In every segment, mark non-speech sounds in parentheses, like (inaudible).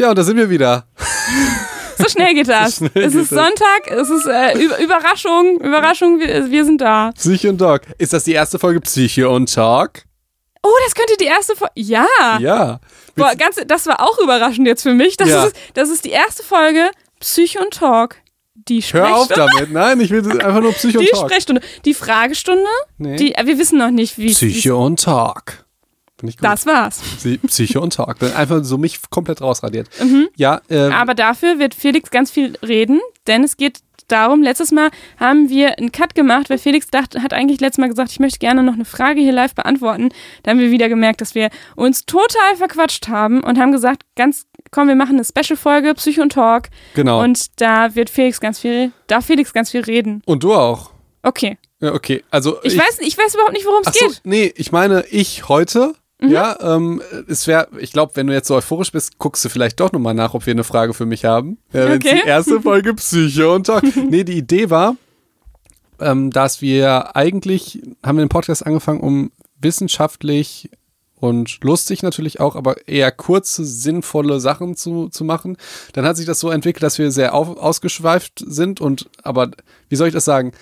Ja, und da sind wir wieder. So schnell geht das. (laughs) Schnell es geht ist das. Sonntag, es ist äh, Über- Überraschung, Überraschung, wir, wir sind da. Psyche und Talk. Ist das die erste Folge Psyche und Talk? Oh, das könnte die erste Folge. Ja. Ja. Boah, ganz, das war auch überraschend jetzt für mich. Das, Ja. ist, das ist die erste Folge Psyche und Talk. Die Hör auf Sprechstunde. damit. Nein, ich will einfach nur Psyche (laughs) und Die Talk. Sprechstunde. Die Fragestunde. Nee. Die, äh, wir wissen noch nicht, wie Psyche und Talk. Finde ich gut. Das war's. Psy- Psyche und Talk. Einfach so mich komplett rausradiert. Mhm. Ja, äh, Aber dafür wird Felix ganz viel reden, denn es geht darum, letztes Mal haben wir einen Cut gemacht, weil Felix dachte, hat eigentlich letztes Mal gesagt, ich möchte gerne noch eine Frage hier live beantworten. Da haben wir wieder gemerkt, dass wir uns total verquatscht haben und haben gesagt, ganz, komm, wir machen eine Special-Folge, Psycho und Talk. genau. Und, Und da wird Felix ganz viel, darf Felix ganz viel reden. du auch. Okay. Ja, okay. Also Ich, weiß, ich weiß überhaupt nicht, worum es so, geht. nee, ich meine, ich heute. Mhm. Ja, ähm, es wäre, ich glaube, wenn du jetzt so euphorisch bist, guckst du vielleicht doch nochmal nach, ob wir eine Frage für mich haben. Ja, wenn's Okay. die erste Folge Psyche und Talk. (laughs) nee, die Idee war, ähm, dass wir eigentlich, haben wir den Podcast angefangen, um wissenschaftlich und lustig natürlich auch, aber eher kurze, sinnvolle Sachen zu, zu machen. Dann hat sich das so entwickelt, dass wir sehr auf, ausgeschweift sind und, aber wie soll ich das sagen?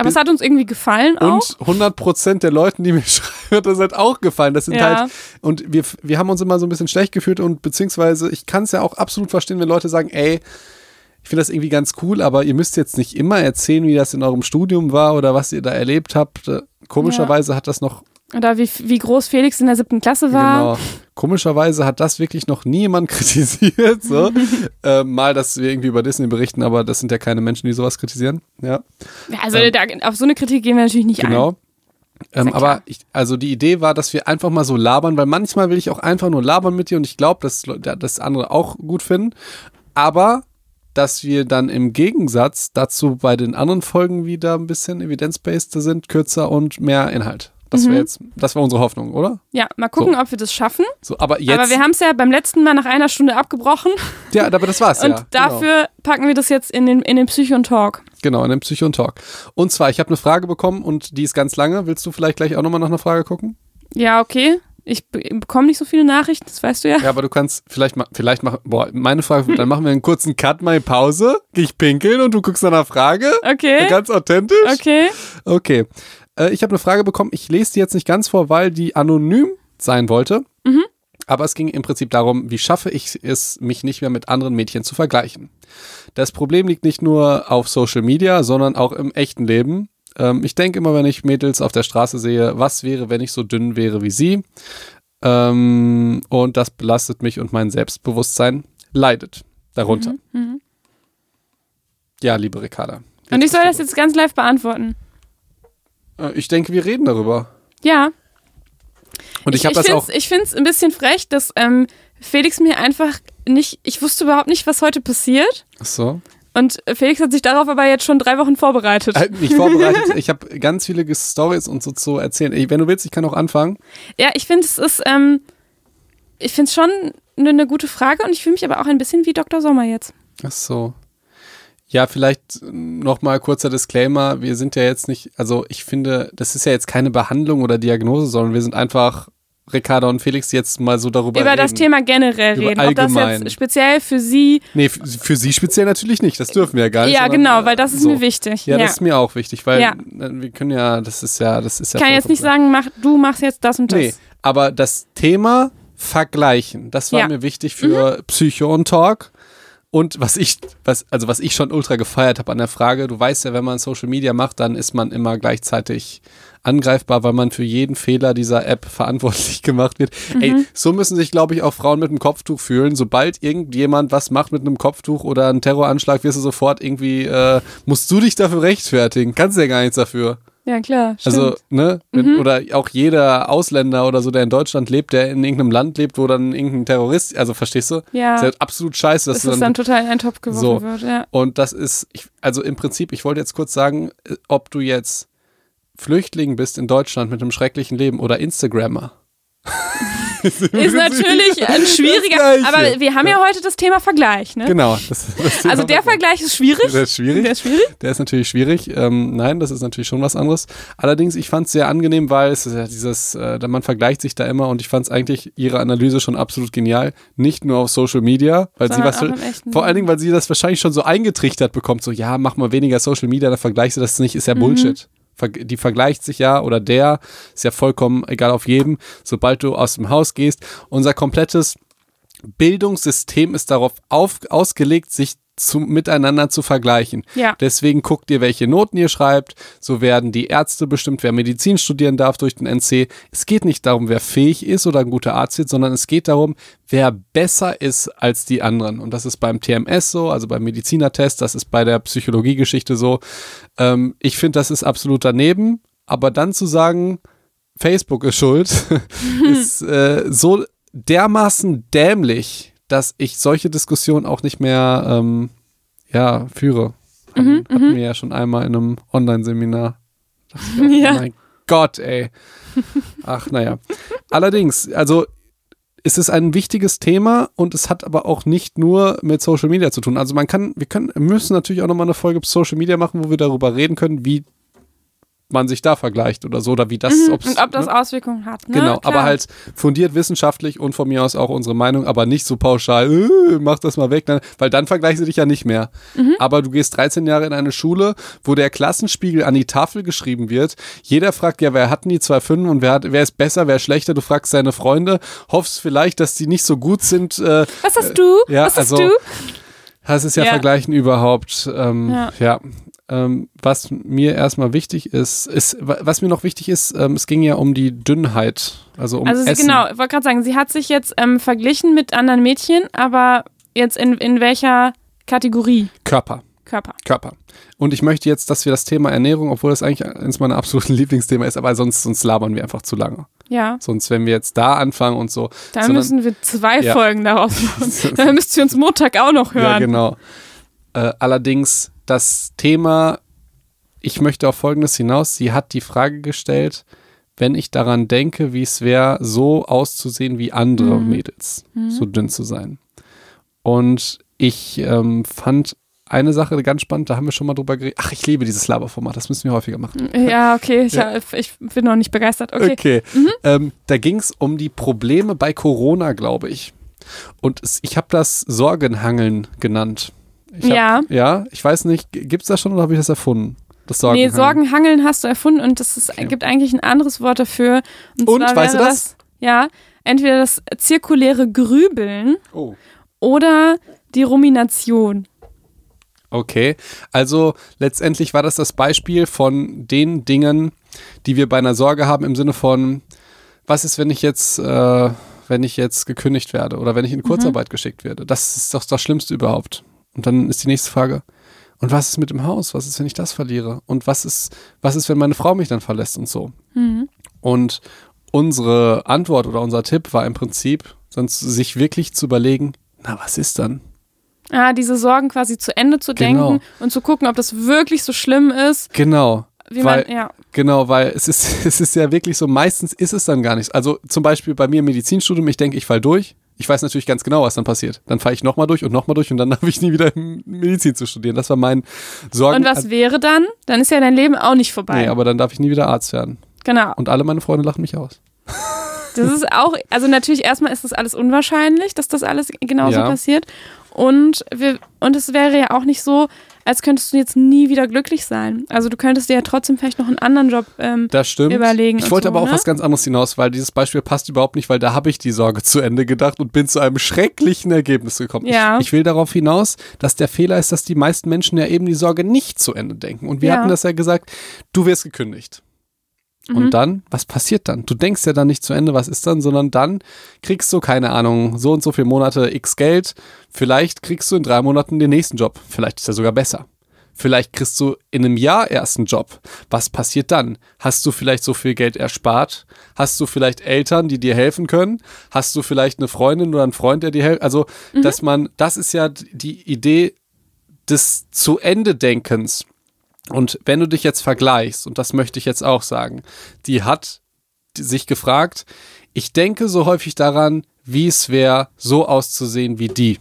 Aber es hat uns irgendwie gefallen auch. Und 100% der Leuten, die mir (laughs) schreiben, hat das halt auch gefallen. Das sind Ja. halt, und wir, wir haben uns immer so ein bisschen schlecht gefühlt und beziehungsweise, ich kann es ja auch absolut verstehen, wenn Leute sagen, ey, ich finde das irgendwie ganz cool, aber ihr müsst jetzt nicht immer erzählen, wie das in eurem Studium war oder was ihr da erlebt habt. Äh, Komischerweise hat das noch, Oder wie, wie groß Felix in der siebten Klasse war. genau, komischerweise hat das wirklich noch nie jemand (laughs) kritisiert. So. (laughs) äh, mal, dass wir irgendwie über Disney berichten, aber das sind ja keine Menschen, die sowas kritisieren. Ja. Ja, also da, auf so eine Kritik gehen wir natürlich nicht ein. Genau. Ähm, ja aber ich, also die Idee war, dass wir einfach mal so labern, weil manchmal will ich auch einfach nur labern mit dir und ich glaube, dass Leu- das andere auch gut finden. Aber dass wir dann im Gegensatz dazu bei den anderen Folgen wieder ein bisschen evidence-based sind, kürzer und mehr Inhalt. Das Mhm. wäre jetzt, das war unsere Hoffnung, oder? Ja, mal gucken, ob wir das schaffen. So, aber jetzt, Aber wir haben es ja beim letzten Mal nach einer Stunde abgebrochen. (laughs) ja, aber das war's und ja. dafür packen wir das jetzt in den, in den Psycho und Talk. Genau, genau in dem Psycho und Talk. Und zwar, ich habe eine Frage bekommen und die ist ganz lange. Willst du vielleicht gleich auch nochmal nach einer Frage gucken? Ja, okay. Ich be bekomme nicht so viele Nachrichten, das weißt du ja. Ja, aber du kannst vielleicht mal, vielleicht machen, boah, meine Frage, dann machen wir einen kurzen Cut, mal Pause, geh ich pinkeln und du guckst nach einer Frage. Okay. Ganz authentisch. Okay. Okay. Äh, ich habe eine Frage bekommen, ich lese die jetzt nicht ganz vor, weil die anonym sein wollte. Mhm. Aber es ging im Prinzip darum, wie schaffe ich es, mich nicht mehr mit anderen Mädchen zu vergleichen. Das Problem liegt nicht nur auf Social Media, sondern auch im echten Leben. Ähm, ich denke immer, wenn ich Mädels auf der Straße sehe, was wäre, wenn ich so dünn wäre wie sie? Ähm, und das belastet mich und mein Selbstbewusstsein leidet darunter. Mhm. Ja, liebe Ricarda. Und ich soll das jetzt ganz live beantworten. Äh, Ich denke, wir reden darüber. Ja. Und ich, habe das find's, auch. Ich finde es ein bisschen frech, dass ähm, Felix mir einfach nicht, ich wusste überhaupt nicht, was heute passiert. Ach so. Und Felix hat sich darauf aber jetzt schon drei Wochen vorbereitet. Halt nicht vorbereitet. (laughs) Ich habe ganz viele Stories und so zu erzählen. Ey, wenn du willst, ich kann auch anfangen. Ja, ich finde es ist, ähm, ich finde es schon eine ne gute Frage und ich fühle mich aber auch ein bisschen wie Dr. Sommer jetzt. Ach so. Ja, vielleicht nochmal kurzer Disclaimer. Wir sind ja jetzt nicht, also ich finde, das ist ja jetzt keine Behandlung oder Diagnose, sondern wir sind einfach Ricarda und Felix jetzt mal so darüber Über reden. das Thema generell Über reden. Ob das allgemein. jetzt speziell für Sie. Nee, f- für sie speziell natürlich nicht. Das dürfen wir ja gar nicht. Ja, genau, weil das ist so. mir wichtig. Ja, Ja, das ist mir auch wichtig, weil Ja. wir können ja, das ist ja, das ist ja. ich kann jetzt nicht sagen, mach, du machst jetzt das und das. Nee, aber das Thema Vergleichen, das war Ja. Mhm. mir wichtig für Psycho und Talk. Und was ich, was, also was ich schon ultra gefeiert habe an der Frage, du weißt ja, wenn man Social Media macht, dann ist man immer gleichzeitig angreifbar, weil man für jeden Fehler dieser App (laughs) verantwortlich gemacht wird. Mhm. Ey, so müssen sich, glaube ich, auch Frauen mit einem Kopftuch fühlen. Sobald irgendjemand was macht mit einem Kopftuch oder einen Terroranschlag, wirst du sofort irgendwie, äh, musst du dich dafür rechtfertigen. Kannst ja gar nichts dafür. Ja, klar. Stimmt. Also, ne? Wenn, Oder auch jeder Ausländer oder so, der in Deutschland lebt, der in irgendeinem Land lebt, wo dann irgendein Terrorist, also verstehst du? ja, Ist halt absolut scheiße, dass dass du es dann, dann total in einen Topf geworfen So. wird. Ja. Und das ist, ich, also im Prinzip, ich wollte jetzt kurz sagen, äh, ob du jetzt Flüchtling bist in Deutschland mit einem schrecklichen Leben oder Instagrammer. (laughs) ist natürlich ein schwieriger. Aber wir haben ja heute das Thema Vergleich, ne? Genau. Das, das Also der Vergleich ist schwierig. Der ist schwierig. Der ist schwierig. Der ist natürlich schwierig. Ähm, nein, das ist natürlich schon was anderes. Allerdings, ich fand es sehr angenehm, weil es ist ja dieses, äh, man vergleicht sich da immer und ich fand es eigentlich ihre Analyse schon absolut genial. Nicht nur auf Social Media, weil sie Sondern was, im echten vor allen Dingen, weil sie das wahrscheinlich schon so eingetrichtert bekommt, so, ja, mach mal weniger Social Media, dann vergleichst du das nicht, ist ja Bullshit. Ver- Die vergleicht sich ja oder der ist ja vollkommen egal auf jedem, sobald du aus dem Haus gehst. Unser komplettes Bildungssystem ist darauf auf, ausgelegt, sich zu, miteinander zu vergleichen. Ja. Deswegen guckt ihr, welche Noten ihr schreibt. So werden die Ärzte bestimmt, wer Medizin studieren darf durch den NC. Es geht nicht darum, wer fähig ist oder ein guter Arzt wird, sondern es geht darum, wer besser ist als die anderen. Und das ist beim TMS so, also beim Medizinertest, das ist bei der Psychologiegeschichte so. Ähm, ich finde, das ist absolut daneben. Aber dann zu sagen, Facebook ist schuld, (laughs) ist äh, so dermaßen dämlich, dass ich solche Diskussionen auch nicht mehr ähm, ja, führe. Hatten, hatten wir ja schon einmal in einem Online-Seminar. (laughs) Ja. Oh mein Gott, ey. Ach, naja. Allerdings, also es ist ein wichtiges Thema und es hat aber auch nicht nur mit Social Media zu tun. Also man kann, wir können, müssen natürlich auch nochmal eine Folge Social Media machen, wo wir darüber reden können, wie man sich da vergleicht oder so, oder wie das, ob's, Und ob das ne? Auswirkungen hat. Ne? Genau, Klar. aber halt fundiert wissenschaftlich und von mir aus auch unsere Meinung, aber nicht so pauschal, äh, mach das mal weg, dann, weil dann vergleichen sie dich ja nicht mehr. Mhm. Aber du gehst 13 Jahre in eine Schule, wo der Klassenspiegel an die Tafel geschrieben wird. Jeder fragt, ja, wer hatten die zwei Fünfen und wer, hat, wer ist besser, wer ist schlechter? Du fragst deine Freunde, hoffst vielleicht, dass die nicht so gut sind. Äh, Was hast du? ja, Was hast also- du? das ist ja, Ja. Vergleichen überhaupt. Ähm, ja. Ja. Ähm, was mir erstmal wichtig ist, ist, wa- was mir noch wichtig ist, ähm, es ging ja um die Dünnheit. Also um Also sie, Essen. genau, ich wollte gerade sagen, sie hat sich jetzt ähm, verglichen mit anderen Mädchen, aber jetzt in, in welcher Kategorie Körper. Körper? Körper. Und ich möchte jetzt, dass wir das Thema Ernährung, obwohl das eigentlich eines meiner absoluten (laughs) Lieblingsthema ist, aber sonst, sonst labern wir einfach zu lange. Ja, Sonst, wenn wir jetzt da anfangen und so. dann sondern- müssen wir zwei Ja. Folgen daraus (laughs) machen. dann müsst ihr uns Montag auch noch hören. Ja, genau. Äh, allerdings das Thema, ich möchte auf Folgendes hinaus. Sie hat die Frage gestellt, wenn ich daran denke, wie es wäre, so auszusehen wie andere Mhm. Mädels, so dünn zu sein. Und ich ähm, fand eine Sache ganz spannend, da haben wir schon mal drüber geredet. Ach, ich liebe dieses Laberformat, das müssen wir häufiger machen. Ja, okay, ich, Ja. ich bin noch nicht begeistert. Okay. Okay. Ähm, da ging es um die Probleme bei Corona, glaube ich. Und es, ich habe das Sorgenhangeln genannt. Ich hab, Ja. Ja, ich weiß nicht, gibt es das schon oder habe ich das erfunden? Das Nee, Sorgenhangeln. Sorgenhangeln hast du erfunden und es ist, gibt eigentlich ein anderes Wort dafür. Und, Und, zwar weißt du wäre das? Ja, entweder das zirkuläre Grübeln Oh. oder die Rumination. Okay, also letztendlich war das das Beispiel von den Dingen, die wir bei einer Sorge haben im Sinne von, was ist, wenn ich jetzt, äh, wenn ich jetzt gekündigt werde oder wenn ich in Kurzarbeit geschickt werde? Das ist doch das Schlimmste überhaupt. Und dann ist die nächste Frage, und was ist mit dem Haus? Was ist, wenn ich das verliere? Und was ist, was ist, wenn meine Frau mich dann verlässt und so? Und unsere Antwort oder unser Tipp war im Prinzip, sonst sich wirklich zu überlegen, na, was ist dann? Ah, diese Sorgen quasi zu Ende zu Genau. denken und zu gucken, ob das wirklich so schlimm ist. Genau. Wie weil, man, ja. Genau, weil es ist, (laughs) es ist ja wirklich so, meistens ist es dann gar nichts. Also zum Beispiel bei mir im Medizinstudium, ich denke, ich fall durch. Ich weiß natürlich ganz genau, was dann passiert. Dann fahre ich nochmal durch und nochmal durch und dann (laughs) habe ich nie wieder Medizin zu studieren. Das war mein Sorgen. Und was wäre dann? Dann ist ja dein Leben auch nicht vorbei. Nee, aber dann darf ich nie wieder Arzt werden. genau. Und alle meine Freunde lachen mich aus. Das ist auch, also natürlich erstmal ist das alles unwahrscheinlich, dass das alles genauso Ja. passiert. Und, wir, und es wäre ja auch nicht so, als könntest du jetzt nie wieder glücklich sein. Also du könntest dir ja trotzdem vielleicht noch einen anderen Job. Ähm, Das stimmt. Überlegen ich wollte so, aber auch ne? was ganz anderes hinaus, weil dieses Beispiel passt überhaupt nicht, weil da habe ich die Sorge zu Ende gedacht und bin zu einem schrecklichen Ergebnis gekommen. Ja. Ich, ich will darauf hinaus, dass der Fehler ist, dass die meisten Menschen ja eben die Sorge nicht zu Ende denken. Und wir Ja. hatten das ja gesagt, du wirst gekündigt. Mhm. Und dann, was passiert dann? Du denkst ja dann nicht zu Ende, was ist dann, sondern dann kriegst du, keine Ahnung, so und so viele Monate x Geld. Vielleicht kriegst du in drei Monaten den nächsten Job. Vielleicht ist er sogar besser. Vielleicht kriegst du in einem Jahr erst einen Job. Was passiert dann? Hast du vielleicht so viel Geld erspart? Hast du vielleicht Eltern, die dir helfen können? Hast du vielleicht eine Freundin oder einen Freund, der dir hilft? Also, dass man, das ist ja die Idee des zu Ende Denkens. Und wenn du dich jetzt vergleichst, und das möchte ich jetzt auch sagen, die hat sich gefragt, ich denke so häufig daran, wie es wäre, so auszusehen wie die.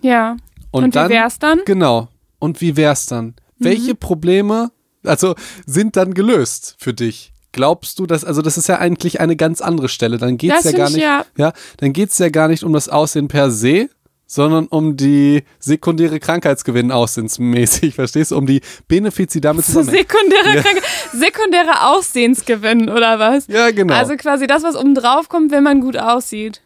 Ja. Und, Und, dann, wie wär's dann? Genau. Und wie wär's dann? Welche Probleme, also sind dann gelöst für dich? Glaubst du, dass, also das ist ja eigentlich eine ganz andere Stelle. Dann geht's Das ja gar ich nicht, ja- ja, dann geht's ja gar nicht um das Aussehen per se, sondern um die sekundäre Krankheitsgewinn aussehensmäßig, (laughs) verstehst du? Um die Benefiz, die damit (laughs) zusammenhängen. Sekundäre, Ja. Sekundäre Aussehensgewinn, oder was? Ja, genau. Also quasi das, was oben drauf kommt, wenn man gut aussieht.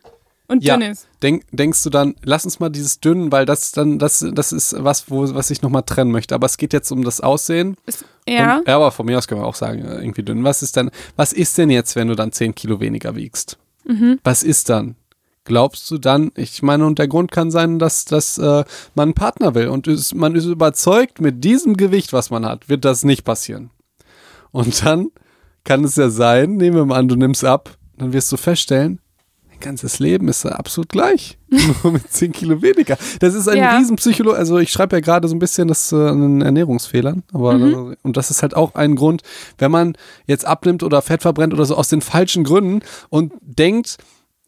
Und ja. dünn ist. Denk, denkst du dann, lass uns mal dieses dünn, weil das dann, das, das ist was, wo, was ich nochmal trennen möchte. Aber es geht jetzt um das Aussehen. Ist, ja. Und, ja, aber von mir aus können wir auch sagen, äh, irgendwie dünn. Was ist denn, was ist denn jetzt, wenn du dann 10 Kilo weniger wiegst? Mhm. Was ist dann? Glaubst du dann, ich meine, und der Grund kann sein, dass, dass äh, man einen Partner will und ist, man ist überzeugt, mit diesem Gewicht, was man hat, wird das nicht passieren. Und dann kann es ja sein, nehmen wir mal an, du nimmst ab, dann wirst du feststellen, dein ganzes Leben ist absolut gleich. (laughs) Nur mit 10 Kilo weniger. Das ist ein Ja. riesen Psycholo also ich schreibe ja gerade so ein bisschen das äh, an Ernährungsfehlern, aber Mhm. und das ist halt auch ein Grund, wenn man jetzt abnimmt oder Fett verbrennt oder so aus den falschen Gründen und denkt,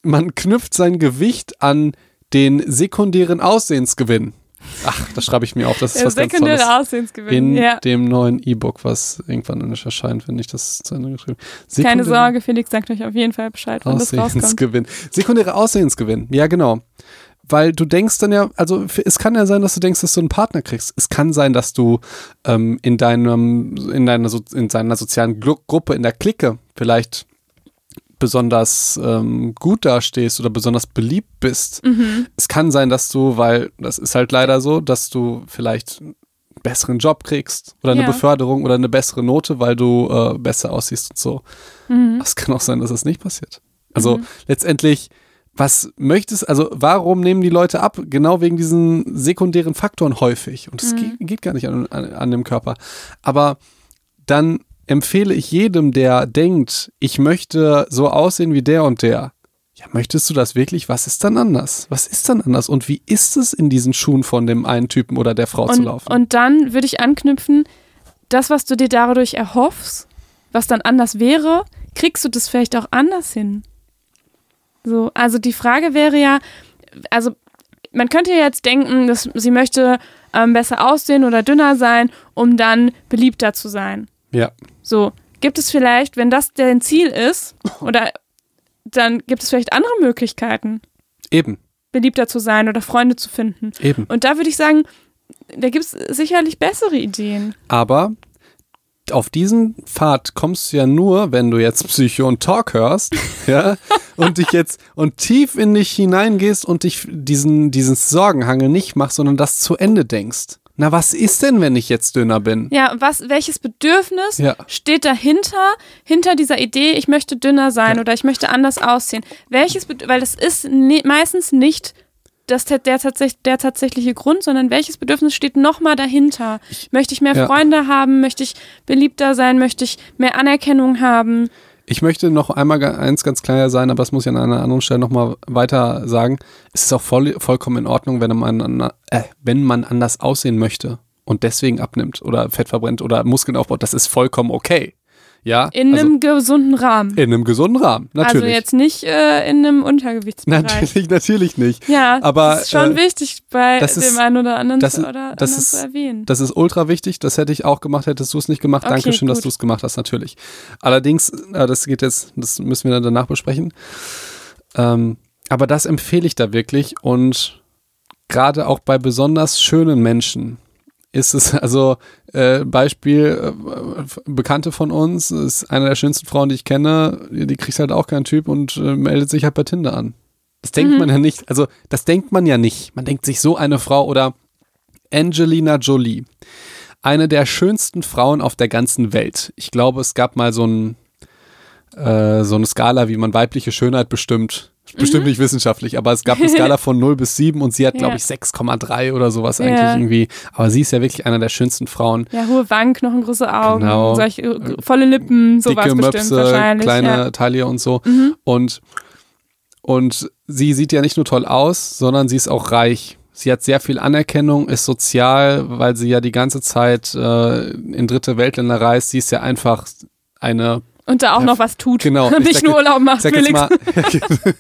man knüpft sein Gewicht an den sekundären Aussehensgewinn. Ach, das schreibe ich mir auf, das ist was ganz sekundäre Tolles. Aussehensgewinn. In Ja. dem neuen E-Book, was irgendwann nicht erscheint, wenn ich das zu Ende geschrieben habe. Keine Sorge, Felix sagt euch auf jeden Fall Bescheid, wenn das rauskommt. Aussehensgewinn. Sekundäre Aussehensgewinn. Ja, genau. Weil du denkst dann ja, also es kann ja sein, dass du denkst, dass du einen Partner kriegst. Es kann sein, dass du ähm, in deinem, in deiner, in seiner sozialen Gruppe, in der Clique vielleicht besonders ähm, gut dastehst oder besonders beliebt bist. Mhm. Es kann sein, dass du, weil das ist halt leider so, dass du vielleicht einen besseren Job kriegst oder eine Ja. Beförderung oder eine bessere Note, weil du äh, besser aussiehst und so. Mhm. Es kann auch sein, dass es nicht passiert. Also letztendlich, was möchtest, also warum nehmen die Leute ab? Genau wegen diesen sekundären Faktoren häufig. Und es geht, geht gar nicht an, an, an dem Körper. Aber dann empfehle ich jedem, der denkt, ich möchte so aussehen wie der und der. Ja, möchtest du das wirklich? Was ist dann anders? Was ist dann anders? Und wie ist es in diesen Schuhen von dem einen Typen oder der Frau zu Und, laufen? und dann würde ich anknüpfen, das, was du dir dadurch erhoffst, was dann anders wäre, kriegst du das vielleicht auch anders hin. So, also die Frage wäre ja, also man könnte ja jetzt denken, dass sie möchte ähm, besser aussehen oder dünner sein, um dann beliebter zu sein. Ja, So, gibt es vielleicht, wenn das dein Ziel ist, (laughs) oder dann gibt es vielleicht andere Möglichkeiten, eben, beliebter zu sein oder Freunde zu finden. eben. Und da würde ich sagen, da gibt es sicherlich bessere Ideen. Aber auf diesen Pfad kommst du ja nur, wenn du jetzt Psycho und Talk hörst, (laughs) ja, und dich jetzt und tief in dich hineingehst und dich diesen, diesen Sorgenhangel nicht machst, sondern das zu Ende denkst. Na, was ist denn, wenn ich jetzt dünner bin? Ja, was, welches Bedürfnis Ja. steht dahinter, hinter dieser Idee, ich möchte dünner sein Ja. oder ich möchte anders aussehen? Welches, weil das ist ni- meistens nicht das, der, der, der tatsächliche Grund, sondern welches Bedürfnis steht nochmal dahinter? möchte ich mehr ja. Freunde haben? Möchte ich beliebter sein? Möchte ich mehr Anerkennung haben? Ich möchte noch einmal eins ganz klar sein, aber das muss ich an einer anderen Stelle nochmal weiter sagen. Es ist auch voll, vollkommen in Ordnung, wenn man, an- äh, wenn man anders aussehen möchte und deswegen abnimmt oder Fett verbrennt oder Muskeln aufbaut. Das ist vollkommen okay. Ja, In also einem gesunden Rahmen. in einem gesunden Rahmen, natürlich. Also jetzt nicht äh, in einem Untergewichtsbereich. Natürlich, natürlich nicht. Ja, Aber, das ist schon äh, wichtig bei das dem ist- einen oder anderen das zu, oder das anderen ist- zu erwähnen. Das ist ultra wichtig. Das hätte ich auch gemacht, hättest du es nicht gemacht. Okay, Dankeschön, dass gut. du es gemacht hast, natürlich. Allerdings, äh, das geht jetzt, das müssen wir dann danach besprechen. Ähm, aber das empfehle ich da wirklich und gerade auch bei besonders schönen Menschen ist es (laughs) also äh, Beispiel äh, Bekannte von uns ist eine der schönsten Frauen, die ich kenne. Die kriegt halt auch keinen Typ und äh, meldet sich halt bei Tinder an. Das denkt Mhm. man ja nicht. Also das denkt man ja nicht. Man denkt sich so eine Frau oder Angelina Jolie, eine der schönsten Frauen auf der ganzen Welt. Ich glaube, es gab mal so ein äh, so eine Skala, wie man weibliche Schönheit bestimmt. Bestimmt nicht wissenschaftlich, aber es gab eine Skala (laughs) von 0 bis 7 und sie hat, glaube Ja. ich, 6,3 oder sowas eigentlich Ja. irgendwie. Aber sie ist ja wirklich einer der schönsten Frauen. Ja, hohe Wangen, knochengroße Augen, Genau. solche, äh, volle Lippen, sowas Dicke bestimmt Möpse, wahrscheinlich. kleine ja. Taille und so. Mhm. Und, und sie sieht ja nicht nur toll aus, sondern sie ist auch reich. Sie hat sehr viel Anerkennung, ist sozial, weil sie ja die ganze Zeit äh, in dritte Weltländer reist. Sie ist ja einfach eine Und da auch noch was tut. Genau. (laughs) Nicht sag nur Urlaub macht, Felix. mal. (laughs)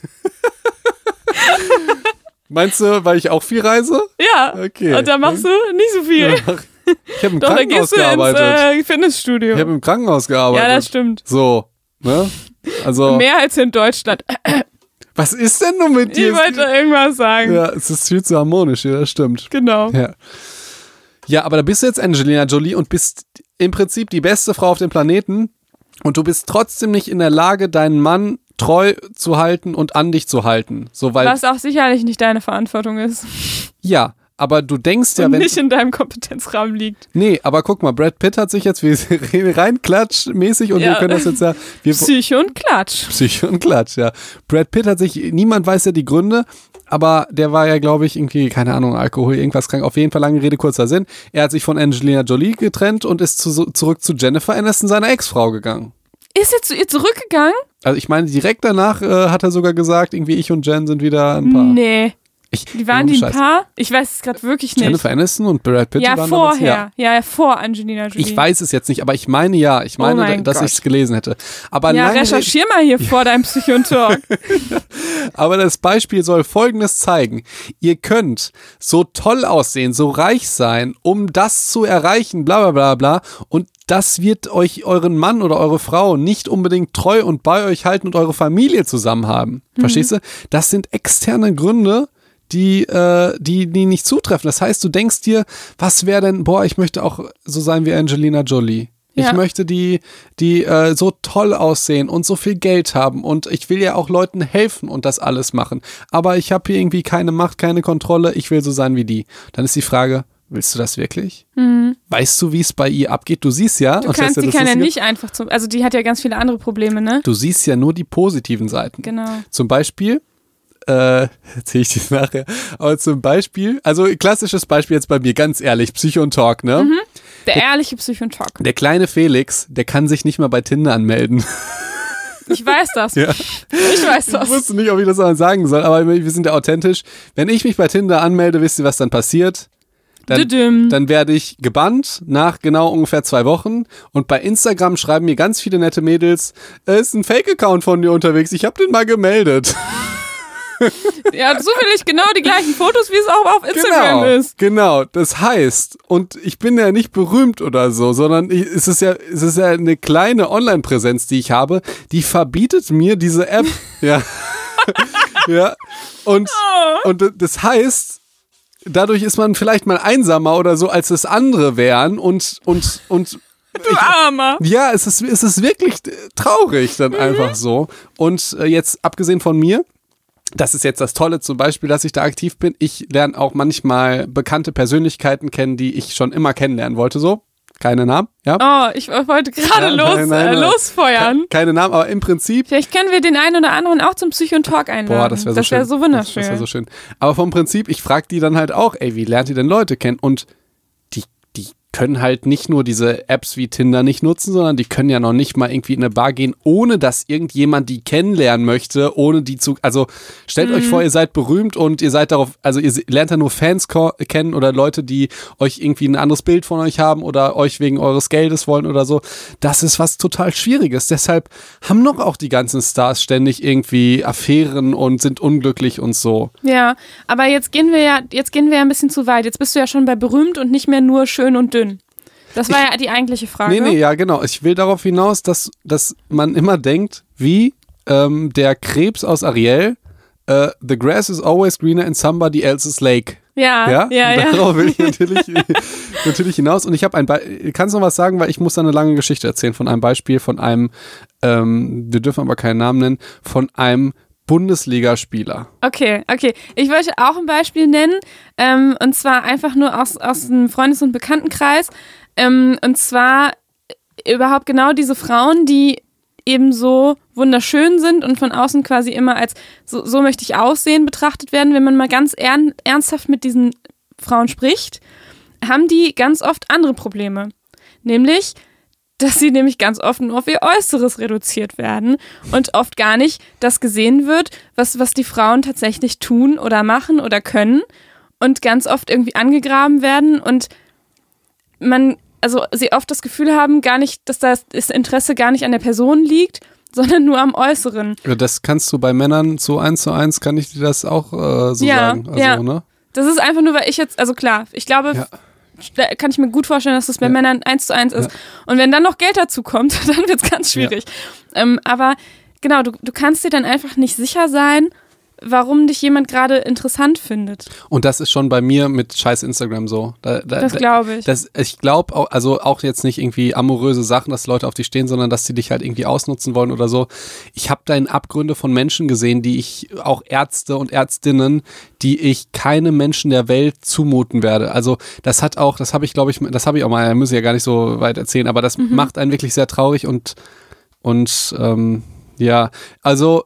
Meinst du, weil ich auch viel reise? Ja. Okay. Und da machst du nicht so viel. Ich habe im (laughs) Doch, Krankenhaus gehst du ins gearbeitet. äh, Fitnessstudio. ich habe im Krankenhaus gearbeitet. ja, das stimmt. So, ne? Also, Mehr als in Deutschland. (clears throat) was ist denn nun mit dir? Ich wollte irgendwas sagen. ja, es ist viel zu harmonisch, ja, das stimmt. Genau. Ja. ja, aber da bist du jetzt Angelina Jolie und bist im Prinzip die beste Frau auf dem Planeten und du bist trotzdem nicht in der Lage, deinen Mann treu zu halten und an dich zu halten. So, weil, Was auch sicherlich nicht deine Verantwortung ist. ja, aber du denkst ja, wenn. nicht in deinem Kompetenzrahmen liegt. Nee, aber guck mal, Brad Pitt hat sich jetzt, wir (laughs) rein klatschmäßig und wir Ja. können das jetzt ja. Wir, Psycho und Klatsch. Psycho und Klatsch, ja. Brad Pitt hat sich, niemand weiß ja die Gründe, aber der war ja, glaube ich, irgendwie, keine Ahnung, Alkohol, irgendwas krank. Auf jeden Fall lange Rede, kurzer Sinn. Er hat sich von Angelina Jolie getrennt und ist zu, zurück zu Jennifer Aniston, seiner Ex-Frau, gegangen. Ist er zu ihr zurückgegangen? Also ich meine, direkt danach äh, hat er sogar gesagt, irgendwie ich und Jen sind wieder ein Paar. Nee. Ich, Die waren die ein. Paar? Ich weiß es gerade wirklich nicht. Jennifer Aniston und Brad Pitt ja, waren vorher. Ja. ja, vor Angelina Jolie. Ich weiß es jetzt nicht, aber ich meine ja, ich meine, Oh dass ich es gelesen hätte. Aber Ja, recherchier mal hier vor deinem Psychontalk. (laughs) Aber das Beispiel soll Folgendes zeigen. Ihr könnt so toll aussehen, so reich sein, um das zu erreichen, bla bla bla bla. Und das wird euch euren Mann oder eure Frau nicht unbedingt treu und bei euch halten und eure Familie zusammen haben. Verstehst du? Das sind externe Gründe, die, äh, die, die nicht zutreffen. Das heißt, du denkst dir, was wäre denn, boah, ich möchte auch so sein wie Angelina Jolie. Ich Ja. möchte die, die äh, so toll aussehen und so viel Geld haben und ich will ja auch Leuten helfen und das alles machen. Aber ich habe hier irgendwie keine Macht, keine Kontrolle. Ich will so sein wie die. Dann ist die Frage, willst du das wirklich? Weißt du, wie es bei ihr abgeht? Du siehst ja, Mhm. Du kannst, ja die kann ja nicht einfach zum, also die hat ja ganz viele andere Probleme, ne? Du siehst ja nur die positiven Seiten. Genau. Zum Beispiel, äh, erzähle ich dir (laughs) nachher, aber zum Beispiel, also klassisches Beispiel jetzt bei mir, ganz ehrlich, Psycho und Talk, ne? Mhm. Der ehrliche Psychontalk. Der kleine Felix, der kann sich nicht mal bei Tinder anmelden. Ich weiß das. (laughs) Ja. Ich weiß Ich das. wusste nicht, ob ich das sagen soll, aber wir sind ja authentisch. Wenn ich mich bei Tinder anmelde, wisst ihr, was dann passiert? Dann, dann werde ich gebannt nach genau ungefähr zwei Wochen. Und bei Instagram schreiben mir ganz viele nette Mädels, es ist ein Fake-Account von dir unterwegs, ich habe den mal gemeldet. (laughs) Ja, zufällig genau die gleichen Fotos, wie es auch auf Instagram genau, ist. genau. Das heißt, und ich bin ja nicht berühmt oder so, sondern ich, es, ist ja, es ist ja eine kleine Online-Präsenz, die ich habe, die verbietet mir diese App. (laughs) ja. ja. Und, Oh. und das heißt, dadurch ist man vielleicht mal einsamer oder so, als es andere wären und, und, und Du Armer. ja, es ist, es ist wirklich traurig dann Mhm. einfach so. Und äh, jetzt abgesehen von mir, das ist jetzt das Tolle zum Beispiel, dass ich da aktiv bin. Ich lerne auch manchmal bekannte Persönlichkeiten kennen, die ich schon immer kennenlernen wollte. So, keine Namen, ja. Oh, ich wollte gerade Ja, los, nein, nein, äh, losfeuern. Keine Namen, aber im Prinzip. Vielleicht können wir den einen oder anderen auch zum Psychontalk einladen. Boah, das wäre so schön. wär so wunderschön. Das wäre so schön. Aber vom Prinzip, ich frage die dann halt auch, ey, wie lernt ihr denn Leute kennen? Und können halt nicht nur diese Apps wie Tinder nicht nutzen, sondern die können ja noch nicht mal irgendwie in eine Bar gehen, ohne dass irgendjemand die kennenlernen möchte, ohne die zu. Also stellt Mhm. euch vor, ihr seid berühmt und ihr seid darauf, also ihr lernt ja nur Fans kennen oder Leute, die euch irgendwie ein anderes Bild von euch haben oder euch wegen eures Geldes wollen oder so. Das ist was total Schwieriges. Deshalb haben noch auch die ganzen Stars ständig irgendwie Affären und sind unglücklich und so. Ja, aber jetzt gehen wir ja, jetzt gehen wir ja ein bisschen zu weit. Jetzt bist du ja schon bei berühmt und nicht mehr nur schön und dünn. Das war ja die eigentliche Frage. Nee, nee, ja, genau. Ich will darauf hinaus, dass, dass man immer denkt, wie ähm, der Krebs aus Ariel, äh, the grass is always greener in somebody else's lake. Ja, Ja, ja, ja. darauf will ich natürlich, (laughs) natürlich hinaus. Und ich habe ein Be kannst du noch was sagen, weil ich muss da eine lange Geschichte erzählen von einem Beispiel, von einem, ähm, wir dürfen aber keinen Namen nennen, von einem Bundesligaspieler. Okay, okay. Ich wollte auch ein Beispiel nennen, ähm, und zwar einfach nur aus, aus dem Freundes- und Bekanntenkreis. Ähm, und zwar überhaupt genau diese Frauen, die eben so wunderschön sind und von außen quasi immer als so, so möchte ich aussehen betrachtet werden, wenn man mal ganz ern, ernsthaft mit diesen Frauen spricht, haben die ganz oft andere Probleme. Nämlich, dass sie nämlich ganz oft nur auf ihr Äußeres reduziert werden und oft gar nicht das gesehen wird, was, was die Frauen tatsächlich tun oder machen oder können und ganz oft irgendwie angegraben werden und man also sie oft das Gefühl haben, gar nicht, dass das Interesse gar nicht an der Person liegt, (laughs) sondern nur am Äußeren. Ja, das kannst du bei Männern so eins zu eins, kann ich dir das auch äh, so Ja, sagen. Also, ja. ne? Das ist einfach nur, weil ich jetzt, also klar, ich glaube, Ja. kann ich mir gut vorstellen, dass das bei Ja. Männern eins zu eins ist. Und wenn dann noch Geld dazu kommt, (laughs) dann wird es ganz schwierig. Ähm, aber genau, du, du kannst dir dann einfach nicht sicher sein, warum dich jemand gerade interessant findet. Und das ist schon bei mir mit scheiß Instagram so. Da, da, Das da- glaube ich. Das, ich glaube also auch jetzt nicht irgendwie amoröse Sachen, dass Leute auf dich stehen, sondern dass sie dich halt irgendwie ausnutzen wollen oder so. Ich habe da in Abgründe von Menschen gesehen, die ich, auch Ärzte und Ärztinnen, die ich keine Menschen der Welt zumuten werde. Also das hat auch, das habe ich glaube ich, das habe ich auch mal, muss ich ja gar nicht so weit erzählen, aber das macht einen wirklich sehr traurig und, und ähm, ja, also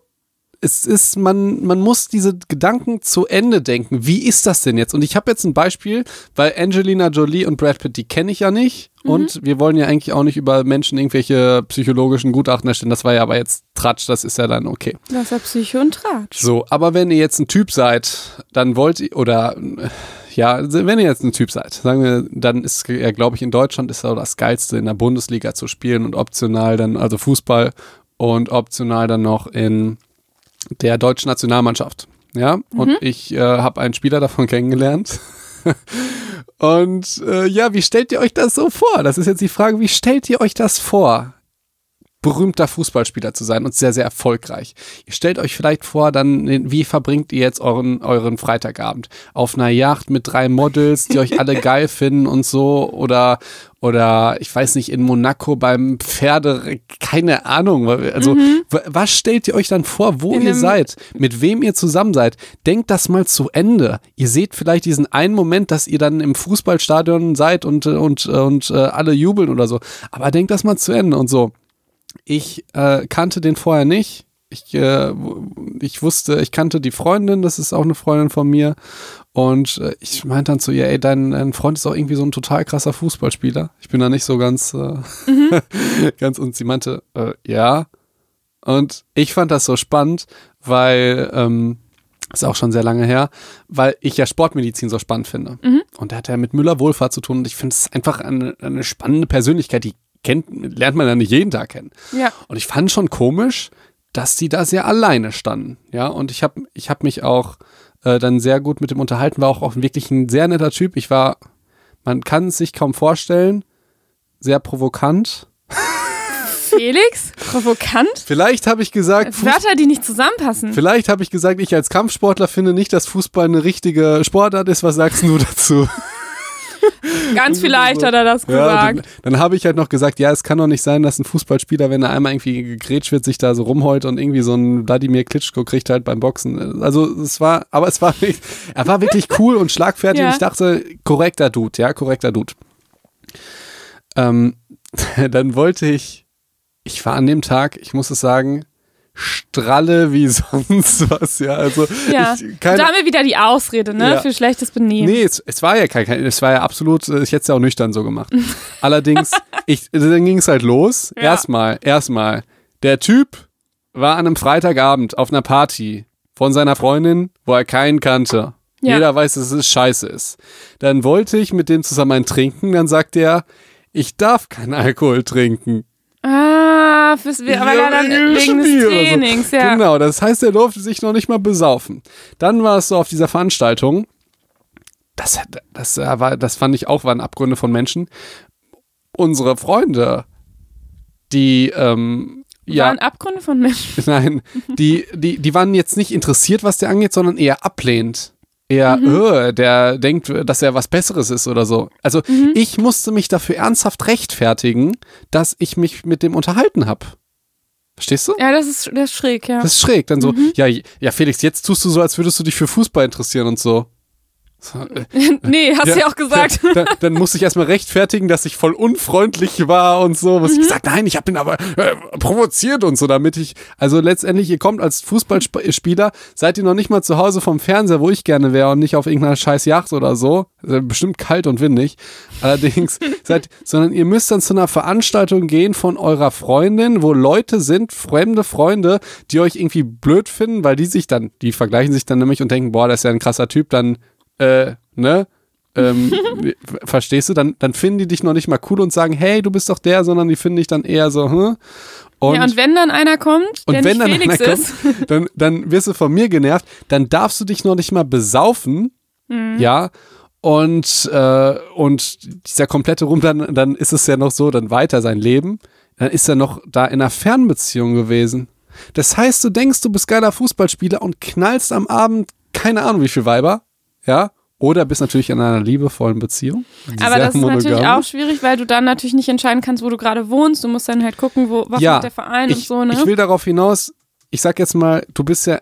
es ist, man, man muss diese Gedanken zu Ende denken. Wie ist das denn jetzt? Und ich habe jetzt ein Beispiel, weil Angelina Jolie und Brad Pitt, die kenne ich ja nicht. Und wir wollen ja eigentlich auch nicht über Menschen irgendwelche psychologischen Gutachten erstellen. Das war ja aber jetzt Tratsch, das ist ja dann okay. Das ist ja Psycho und Tratsch. So, aber wenn ihr jetzt ein Typ seid, dann wollt ihr, oder ja, wenn ihr jetzt ein Typ seid, sagen wir, dann ist ja, glaube ich, in Deutschland ist ja das Geilste, in der Bundesliga zu spielen und optional dann, also Fußball und optional dann noch in der deutschen Nationalmannschaft. Ja, und ich äh, habe einen Spieler davon (laughs) kennengelernt. und äh, ja, wie stellt ihr euch das so vor? Das ist jetzt die Frage, wie stellt ihr euch das vor? Berühmter Fußballspieler zu sein und sehr, sehr erfolgreich. Ihr stellt euch vielleicht vor, dann, wie verbringt ihr jetzt euren, euren Freitagabend? Auf einer Yacht mit drei Models, die euch alle geil finden und so oder, oder ich weiß nicht, in Monaco beim Pferde, keine Ahnung. Also, w- was stellt ihr euch dann vor, wo In ihr seid, mit wem ihr zusammen seid? Denkt das mal zu Ende. Ihr seht vielleicht diesen einen Moment, dass ihr dann im Fußballstadion seid und, und, äh, und äh, alle jubeln oder so. Aber denkt das mal zu Ende und so. Ich äh, kannte den vorher nicht. Ich, äh, ich wusste, ich kannte die Freundin, das ist auch eine Freundin von mir. Und äh, ich meinte dann zu ihr, ey, dein, dein Freund ist auch irgendwie so ein total krasser Fußballspieler. Ich bin da nicht so ganz, äh, (laughs) ganz, und sie meinte, äh, ja. Und ich fand das so spannend, weil, ähm, ist auch schon sehr lange her, weil ich ja Sportmedizin so spannend finde. Und da hat er mit Müller Wohlfahrt zu tun. Und ich finde es einfach eine, eine spannende Persönlichkeit, die kennt, lernt man ja nicht jeden Tag kennen. Ja. Und ich fand schon komisch, dass die da sehr alleine standen. Ja, und ich habe ich hab mich auch äh, dann sehr gut mit dem unterhalten, war auch, auch wirklich ein sehr netter Typ. Ich war, man kann es sich kaum vorstellen, sehr provokant. Felix? Provokant? Vielleicht habe ich gesagt, Fuß Wörter, die nicht zusammenpassen. vielleicht habe ich gesagt, ich als Kampfsportler finde nicht, dass Fußball eine richtige Sportart ist. Was sagst du dazu? (laughs) Ganz vielleicht hat er das Ja, gesagt. dann dann habe ich halt noch gesagt, ja, es kann doch nicht sein, dass ein Fußballspieler, wenn er einmal irgendwie gegrätscht wird, sich da so rumheult und irgendwie so ein Wladimir Klitschko kriegt halt beim Boxen. Also es war, aber es war, wirklich- er war wirklich (laughs) cool und schlagfertig Ja. und ich dachte, korrekter Dude, ja, korrekter Dude. Ähm, (laughs) dann wollte ich, ich war an dem Tag, ich muss es sagen, stralle wie (laughs) sonst was, ja, also Ja. ich, keine, da haben wir wieder die Ausrede, ne? Ja. Für schlechtes Benehmen. Nee, es, es war ja kein, es war ja absolut, ich hätte es ja auch nüchtern so gemacht. (laughs) Allerdings, ich, dann ging es halt los. Ja. Erstmal, erstmal, der Typ war an einem Freitagabend auf einer Party von seiner Freundin, wo er keinen kannte. Ja. Jeder weiß, dass es scheiße ist. Dann wollte ich mit dem zusammen einen trinken, dann sagt er, ich darf keinen Alkohol trinken. Ah, fürs, weil er dann Ja, wegen des oder so. Trainings, ja. Genau, das heißt, er durfte sich noch nicht mal besaufen. Dann war es so auf dieser Veranstaltung, das, das, äh, war, das fand ich auch, waren Abgründe von Menschen. Unsere Freunde, die, ähm, ja, Waren Abgründe von Menschen. (laughs) nein, die, die, die waren jetzt nicht interessiert, was der angeht, sondern eher ablehnend. Eher, Mhm. äh, der denkt, dass er was Besseres ist oder so. Also Mhm. ich musste mich dafür ernsthaft rechtfertigen, dass ich mich mit dem unterhalten habe. Verstehst du? Ja, das ist, das ist schräg, ja. Das ist schräg. Dann so, Mhm. ja, ja, Felix, jetzt tust du so, als würdest du dich für Fußball interessieren und so. Äh, (laughs) nee, hast du ja auch gesagt. Dann, dann musste ich erstmal rechtfertigen, dass ich voll unfreundlich war und so. Was ich Mhm. gesagt, nein, ich habe ihn aber äh, provoziert und so, damit ich. Also letztendlich, ihr kommt als Fußballspieler, seid ihr noch nicht mal zu Hause vom Fernseher, wo ich gerne wäre und nicht auf irgendeiner scheiß Yacht oder so. Äh, Bestimmt kalt und windig. Allerdings, (laughs) seid, sondern ihr müsst dann zu einer Veranstaltung gehen von eurer Freundin, wo Leute sind, fremde Freunde, die euch irgendwie blöd finden, weil die sich dann, die vergleichen sich dann nämlich und denken, boah, das ist ja ein krasser Typ, dann, äh, ne? Ähm, (laughs) verstehst du? Dann, dann finden die dich noch nicht mal cool und sagen, hey, du bist doch der, sondern die finden dich dann eher so, hm? Und, ja, und wenn dann einer kommt, und der wenn nicht dann Felix einer ist, kommt, (laughs) dann, dann wirst du von mir genervt, dann darfst du dich noch nicht mal besaufen, Mhm. ja, und, äh, und dieser komplette Rum, dann, dann ist es ja noch so, dann weiter sein Leben, dann ist er noch da in einer Fernbeziehung gewesen. Das heißt, du denkst, du bist geiler Fußballspieler und knallst am Abend, keine Ahnung wie viel Weiber, ja, oder bist natürlich in einer liebevollen Beziehung. aber das ist natürlich monogam. auch schwierig, weil du dann natürlich nicht entscheiden kannst, wo du gerade wohnst. Du musst dann halt gucken, wo, was Ja, macht der Verein und ich, so, ne? ich will darauf hinaus, ich sag jetzt mal, du bist ja,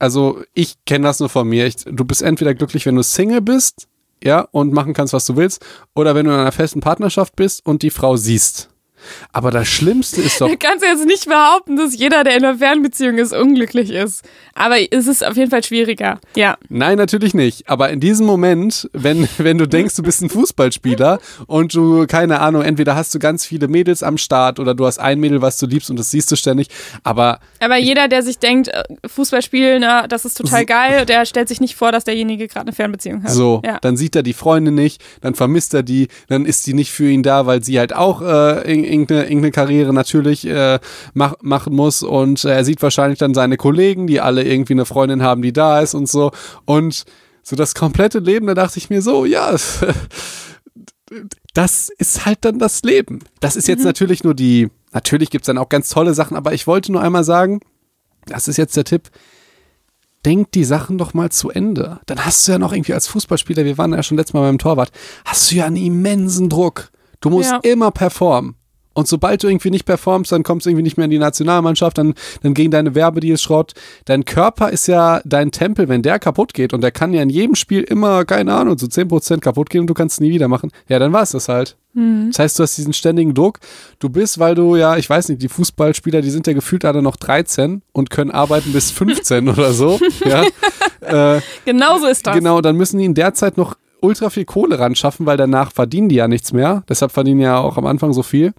also ich kenne das nur von mir. Ich, du bist entweder glücklich, wenn du Single bist, ja, und machen kannst, was du willst, oder wenn du in einer festen Partnerschaft bist und die Frau siehst. Aber das Schlimmste ist doch, (laughs) Du kannst jetzt nicht behaupten, dass jeder, der in einer Fernbeziehung ist, unglücklich ist. Aber es ist auf jeden Fall schwieriger. Ja. nein, natürlich nicht. Aber in diesem Moment, wenn, wenn du denkst, du bist ein Fußballspieler und du, keine Ahnung, entweder hast du ganz viele Mädels am Start oder du hast ein Mädel, was du liebst und das siehst du ständig. Aber Aber jeder, der sich denkt, äh, Fußball spielen, na, das ist total geil, der stellt sich nicht vor, dass derjenige gerade eine Fernbeziehung hat. So, Ja. dann sieht er die Freundin nicht, dann vermisst er die, dann ist die nicht für ihn da, weil sie halt auch äh, ir- irgendeine, irgendeine Karriere natürlich äh, mach, machen muss und äh, er sieht wahrscheinlich dann seine Kollegen, die alle irgendwie eine Freundin haben, die da ist und so und so das komplette Leben, da dachte ich mir so, ja, (laughs) das ist halt dann das Leben. Das ist jetzt natürlich nur die, natürlich gibt's dann auch ganz tolle Sachen, aber ich wollte nur einmal sagen, das ist jetzt der Tipp, denk die Sachen doch mal zu Ende. Dann hast du ja noch irgendwie als Fußballspieler, wir waren ja schon letztes Mal beim Torwart, hast du ja einen immensen Druck. Du musst Ja. immer performen. Und sobald du irgendwie nicht performst, dann kommst du irgendwie nicht mehr in die Nationalmannschaft, dann, dann gegen deine Werbedeals Schrott. Dein Körper ist ja dein Tempel, wenn der kaputt geht und der kann ja in jedem Spiel immer, keine Ahnung, so 10% kaputt gehen und du kannst es nie wieder machen. Ja, dann war es das halt. Das heißt, du hast diesen ständigen Druck. Du bist, weil du ja, ich weiß nicht, die Fußballspieler, die sind ja gefühlt alle noch 13 und können arbeiten bis (laughs) 15 oder so. Ja. (laughs) Äh, Genau so ist das. Genau, dann müssen die in der Zeit noch ultra viel Kohle ran schaffen, weil danach verdienen die ja nichts mehr. Deshalb verdienen die ja auch am Anfang so viel.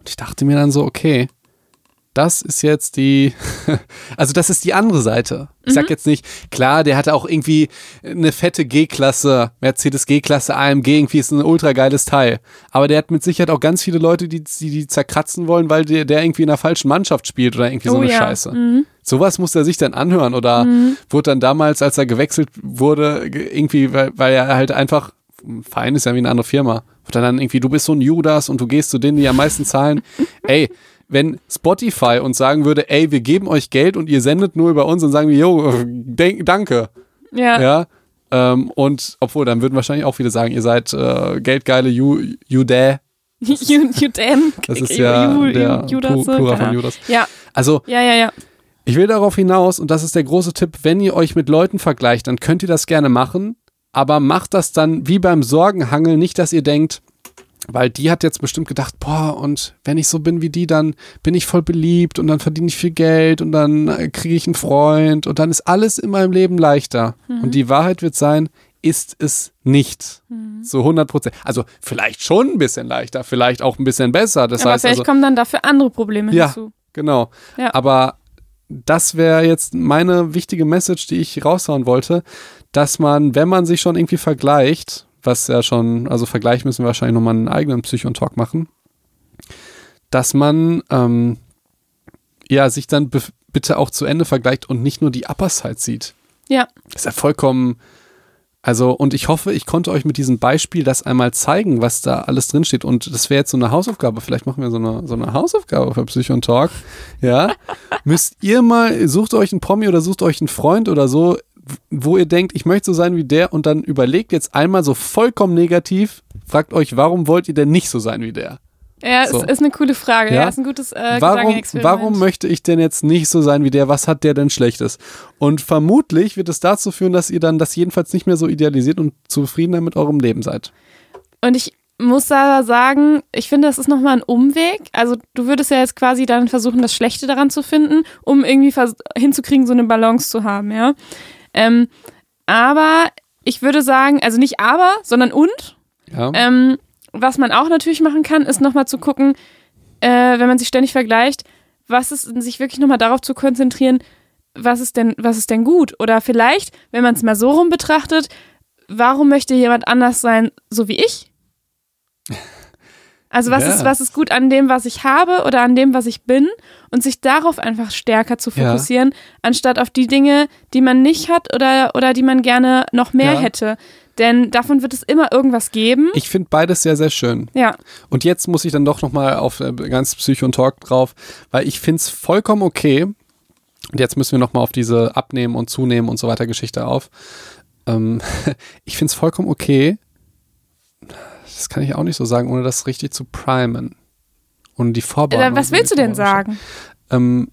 Und ich dachte mir dann so, okay, das ist jetzt die, (laughs) also das ist die andere Seite. Ich sag jetzt nicht, klar, der hatte auch irgendwie eine fette G-Klasse, Mercedes G-Klasse AMG, irgendwie ist ein ultra geiles Teil. Aber der hat mit Sicherheit auch ganz viele Leute, die die, die zerkratzen wollen, weil der, der irgendwie in einer falschen Mannschaft spielt oder irgendwie so Oh eine ja. Scheiße. Sowas muss er sich dann anhören oder wurde dann damals, als er gewechselt wurde, ge- irgendwie, weil, weil er halt einfach, ein Verein ist ja wie eine andere Firma, er dann irgendwie, du bist so ein Judas und du gehst zu denen, die am meisten zahlen. (laughs) ey, wenn Spotify uns sagen würde, ey, wir geben euch Geld und ihr sendet nur über uns und sagen wir, jo, (laughs) danke, Ja. ja, ähm, und obwohl, dann würden wahrscheinlich auch viele sagen, ihr seid äh, geldgeile Ju Judä. (laughs) damn. Das ist ja der Judas, Plu- Plural von Ahnung. Judas. Ja, Also, ja, ja, ja. ich will darauf hinaus, und das ist der große Tipp, wenn ihr euch mit Leuten vergleicht, dann könnt ihr das gerne machen, aber macht das dann wie beim Sorgenhangeln nicht, dass ihr denkt, weil die hat jetzt bestimmt gedacht, boah, und wenn ich so bin wie die, dann bin ich voll beliebt und dann verdiene ich viel Geld und dann äh, kriege ich einen Freund und dann ist alles in meinem Leben leichter. Und die Wahrheit wird sein, ist es nicht. So 100 Prozent. Also vielleicht schon ein bisschen leichter, vielleicht auch ein bisschen besser. Das Aber heißt vielleicht also, kommen dann dafür andere Probleme Ja. hinzu. Genau. Ja. Aber das wäre jetzt meine wichtige Message, die ich raushauen wollte, dass man, wenn man sich schon irgendwie vergleicht, was ja schon, also Vergleich müssen wir wahrscheinlich nochmal einen eigenen Psychon-Talk machen, dass man ähm, ja sich dann bitte auch zu Ende vergleicht und nicht nur die Upper Side sieht. Ja. Das ist ja vollkommen, also und ich hoffe, ich konnte euch mit diesem Beispiel das einmal zeigen, was da alles drin steht. Und das wäre jetzt so eine Hausaufgabe. Vielleicht machen wir so eine, so eine Hausaufgabe für Psychon Talk. Ja. (laughs) Müsst ihr mal, sucht euch einen Promi oder sucht euch einen Freund oder so, wo ihr denkt, ich möchte so sein wie der und dann überlegt jetzt einmal so vollkommen negativ, fragt euch, warum wollt ihr denn nicht so sein wie der? Ja, So. es ist eine coole Frage. Ja, Ja. ist ein gutes äh, warum, warum möchte ich denn jetzt nicht so sein wie der? Was hat der denn Schlechtes? Und vermutlich wird es dazu führen, dass ihr dann das jedenfalls nicht mehr so idealisiert und zufriedener mit eurem Leben seid. Und ich muss da sagen, ich finde, das ist nochmal ein Umweg. Also du würdest ja jetzt quasi dann versuchen, das Schlechte daran zu finden, um irgendwie hinzukriegen, so eine Balance zu haben, ja. Ähm, aber ich würde sagen, also nicht aber, sondern und. Ja. Ähm, was man auch natürlich machen kann, ist nochmal zu gucken, äh, wenn man sich ständig vergleicht, was ist, sich wirklich nochmal darauf zu konzentrieren, was ist denn, was ist denn gut? Oder vielleicht, wenn man es mal so rum betrachtet, warum möchte jemand anders sein, so wie ich? Also was, Ja. ist, was ist gut an dem, was ich habe oder an dem, was ich bin und sich darauf einfach stärker zu Ja. fokussieren, anstatt auf die Dinge, die man nicht hat oder, oder die man gerne noch mehr Ja. hätte. Denn davon wird es immer irgendwas geben. Ich finde beides sehr, sehr schön. Ja, Und jetzt muss ich dann doch nochmal auf äh, ganz Psycho und Talk drauf, weil ich finde es vollkommen okay. Und jetzt müssen wir nochmal auf diese Abnehmen und Zunehmen und so weiter Geschichte auf. Ähm, (laughs) ich finde es vollkommen okay. Das kann ich auch nicht so sagen, ohne das richtig zu primen. Und die Vorbereitung. Äh, was willst du denn sagen? Ähm,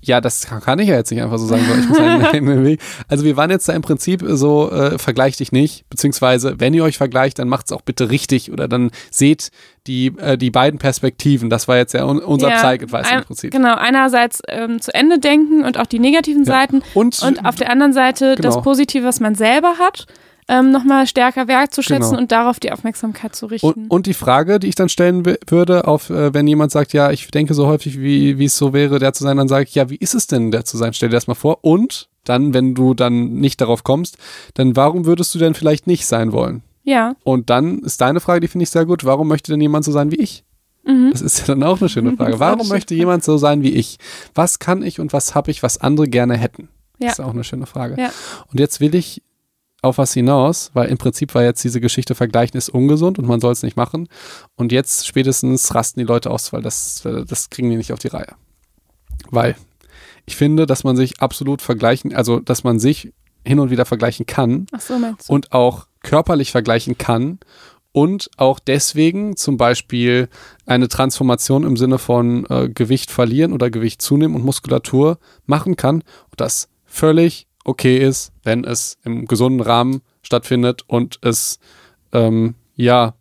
ja, das kann, ich ja jetzt nicht einfach so sagen. So, ich muss einen (laughs) (laughs) eigenen Weg. Also wir waren jetzt da im Prinzip so, äh, vergleicht dich nicht, beziehungsweise wenn ihr euch vergleicht, dann macht es auch bitte richtig oder dann seht die, äh, die beiden Perspektiven. Das war jetzt ja un unser Ja, Psych-Advice im Prinzip. Genau, einerseits ähm, zu Ende denken und auch die negativen Ja. Seiten Und, und auf der anderen Seite Genau. das Positive, was man selber hat, ähm, nochmal stärker wertzuschätzen Genau. und darauf die Aufmerksamkeit zu richten. und, und die Frage, die ich dann stellen würde, auf, äh, wenn jemand sagt, ja, ich denke so häufig, wie es so wäre, der zu sein, dann sage ich, ja, wie ist es denn, der zu sein? Stell dir das mal vor. Und dann, wenn du dann nicht darauf kommst, dann warum würdest du denn vielleicht nicht sein wollen? ja, Und dann ist deine Frage, die finde ich sehr gut. Warum möchte denn jemand so sein wie ich? mhm. Das ist ja dann auch eine schöne Frage. (laughs) Warum möchte jemand so sein wie ich? Was kann ich und was habe ich, was andere gerne hätten? Ja. Das ist auch eine schöne Frage. Ja. Und jetzt will ich auf was hinaus, weil im Prinzip war jetzt diese Geschichte vergleichen ist ungesund und man soll es nicht machen. Und jetzt spätestens rasten die Leute aus, weil das, das kriegen die nicht auf die Reihe. Weil ich finde, dass man sich absolut vergleichen, also dass man sich hin und wieder vergleichen kann, Ach so, und auch körperlich vergleichen kann und auch deswegen zum Beispiel eine Transformation im Sinne von äh, Gewicht verlieren oder Gewicht zunehmen und Muskulatur machen kann und das völlig okay ist, wenn es im gesunden Rahmen stattfindet und es ähm, ja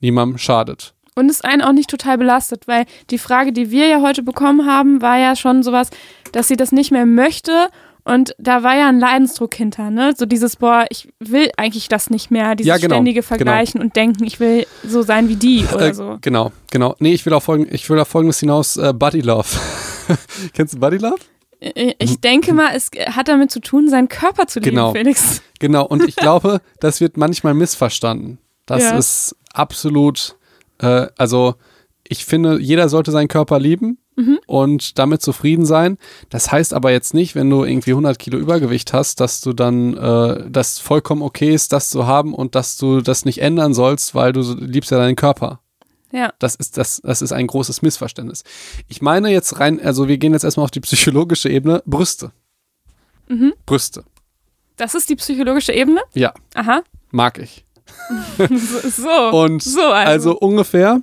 niemandem schadet. Und es einen auch nicht total belastet, weil die Frage, die wir ja heute bekommen haben, war ja schon sowas, dass sie das nicht mehr möchte. Und da war ja ein Leidensdruck hinter, ne? So dieses, boah, ich will eigentlich das nicht mehr, dieses Ja, genau, ständige Vergleichen und Denken, ich will so sein wie die (laughs) oder Äh, so. Genau, genau. Nee, ich will auf, folgen, ich will auf folgendes hinaus, äh, Buddy Love. (laughs) Kennst du Buddy Love? Ich denke mal, es hat damit zu tun, seinen Körper zu lieben, Genau. Felix. Genau, und ich (laughs) glaube, das wird manchmal missverstanden. Das Ja. ist absolut, äh, also ich finde, jeder sollte seinen Körper lieben Mhm. und damit zufrieden sein. Das heißt aber jetzt nicht, wenn du irgendwie 100 Kilo Übergewicht hast, dass du dann äh, das vollkommen okay ist, das zu haben und dass du das nicht ändern sollst, weil du liebst ja deinen Körper. Ja. Das ist, das, das ist ein großes Missverständnis. Ich meine jetzt rein, also wir gehen jetzt erstmal auf die psychologische Ebene, Brüste. Mhm. Brüste. Das ist die psychologische Ebene? Ja, Aha. mag ich. (laughs) So. Und so also. also. ungefähr,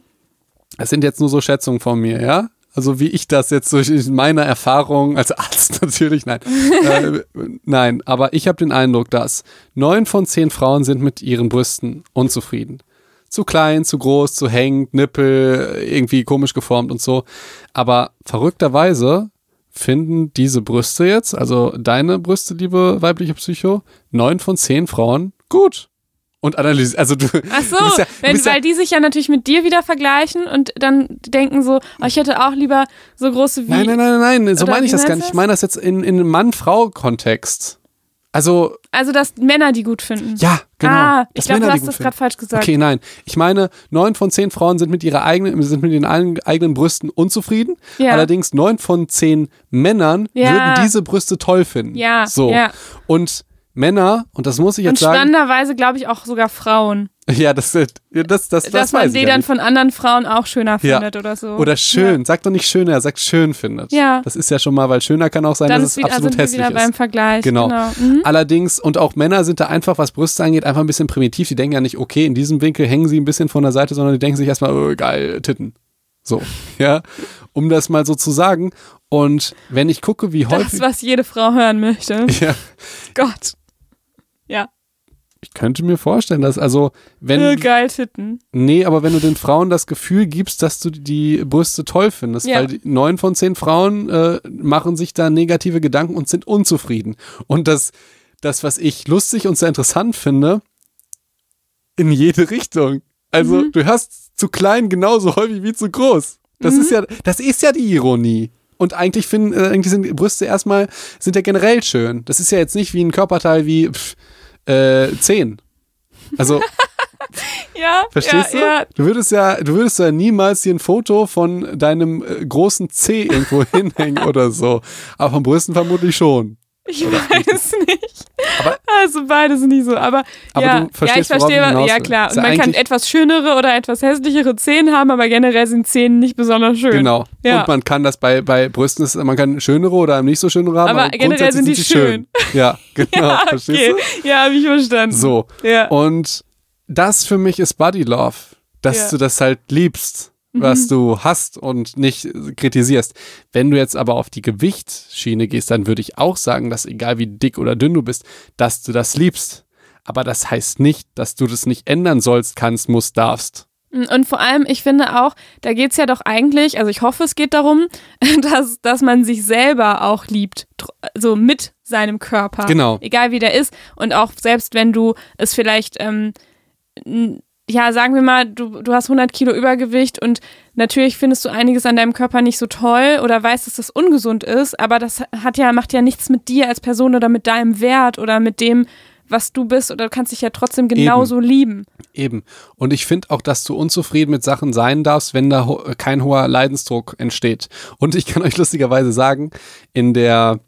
das sind jetzt nur so Schätzungen von mir, ja? Also wie ich das jetzt durch meine Erfahrung als Arzt (laughs) natürlich, nein. äh, nein, aber ich habe den Eindruck, dass neun von zehn Frauen sind mit ihren Brüsten unzufrieden. Zu klein, zu groß, zu hängend, Nippel, irgendwie komisch geformt und so. Aber verrückterweise finden diese Brüste jetzt, also deine Brüste, liebe weibliche Psycho, neun von zehn Frauen gut. Und analysieren, also du, Ach so, du ja, wenn, ja, weil die sich ja natürlich mit dir wieder vergleichen und dann denken so, oh, ich hätte auch lieber so große wie. Nein, nein, nein, nein, nein, so meine ich das gar nicht. Ich meine das jetzt in, in einem Mann-Frau-Kontext. Also, Also, dass Männer die gut finden. ja, genau. ah, ich glaube, du hast das gerade falsch gesagt. Okay, nein. Ich meine, neun von zehn Frauen sind mit ihrer eigenen, sind mit ihren eigenen, eigenen Brüsten unzufrieden. Ja. Allerdings neun von zehn Männern Ja. würden diese Brüste toll finden. Ja, So. ja. Und Männer, und das muss ich Und jetzt sagen, spannenderweise glaube ich auch sogar Frauen. (laughs) ja, das, das, das, das, dass man die ja dann von anderen Frauen auch schöner Ja. findet oder so. Oder schön. Sag doch nicht schöner, sag schön findet. Ja. Das ist ja schon mal, weil schöner kann auch sein, dann dass ist es absolut wir hässlich wieder ist. beim Vergleich. Genau. genau. Mhm. Allerdings, und auch Männer sind da einfach, was Brüste angeht, einfach ein bisschen primitiv. Die denken ja nicht, okay, in diesem Winkel hängen sie ein bisschen von der Seite, sondern die denken sich erstmal, oh, geil, Titten. So, (laughs) ja, um das mal so zu sagen. Und wenn ich gucke, wie Das, häufig. was jede Frau hören möchte. (laughs) Ja, Gott. Ja. ich könnte mir vorstellen, dass, also, wenn. Äh, geil Titten. Nee, aber wenn du den Frauen das Gefühl gibst, dass du die Brüste toll findest, Ja. weil neun von zehn Frauen äh, machen sich da negative Gedanken und sind unzufrieden. Und das, das, was ich lustig und sehr interessant finde, in jede Richtung. Also Mhm. du hast zu klein genauso häufig wie zu groß. Das Mhm. ist ja, das ist ja die Ironie. Und eigentlich finden, äh, eigentlich sind Brüste erstmal, sind ja generell schön. Das ist ja jetzt nicht wie ein Körperteil wie pff, äh, 10. Also, (laughs) Ja, verstehst ja, du? ja. Du würdest ja, du würdest ja niemals dir ein Foto von deinem äh, großen C irgendwo (laughs) hinhängen oder so. Aber vom Brüsten vermutlich schon. Ich weiß nicht. Aber- beide sind nicht so. Aber, Aber ja, du verstehst, ja, ich verstehe. hinaus Ja, klar. Und man kann etwas schönere oder etwas hässlichere Zähne haben, aber generell sind Zähne nicht besonders schön. Genau. Ja. Und man kann das bei, bei Brüsten, ist, man kann schönere oder nicht so schönere haben. Aber generell grundsätzlich sind die schön. (laughs) Ja, genau. (laughs) Ja, Verstehst okay. du? Ja, habe ich verstanden. So. Ja. Und das für mich ist Body Love, dass Ja. Du das halt liebst, was du hast und nicht kritisierst. Wenn du jetzt aber auf die Gewichtsschiene gehst, dann würde ich auch sagen, dass egal wie dick oder dünn du bist, dass du das liebst. Aber das heißt nicht, dass du das nicht ändern sollst, kannst, musst, darfst. Und vor allem, ich finde auch, da geht's ja doch eigentlich, also ich hoffe, es geht darum, (laughs) dass, dass man sich selber auch liebt, so mit seinem Körper. Genau. Egal wie der ist. Und auch selbst wenn du es vielleicht, ähm, ja, sagen wir mal, du, du hast 100 Kilo Übergewicht und natürlich findest du einiges an deinem Körper nicht so toll oder weißt, dass das ungesund ist, aber das hat ja, macht ja nichts mit dir als Person oder mit deinem Wert oder mit dem, was du bist oder du kannst dich ja trotzdem genauso lieben. Eben. Und ich finde auch, dass du unzufrieden mit Sachen sein darfst, wenn da ho kein hoher Leidensdruck entsteht. Und ich kann (laughs) euch lustigerweise sagen, in der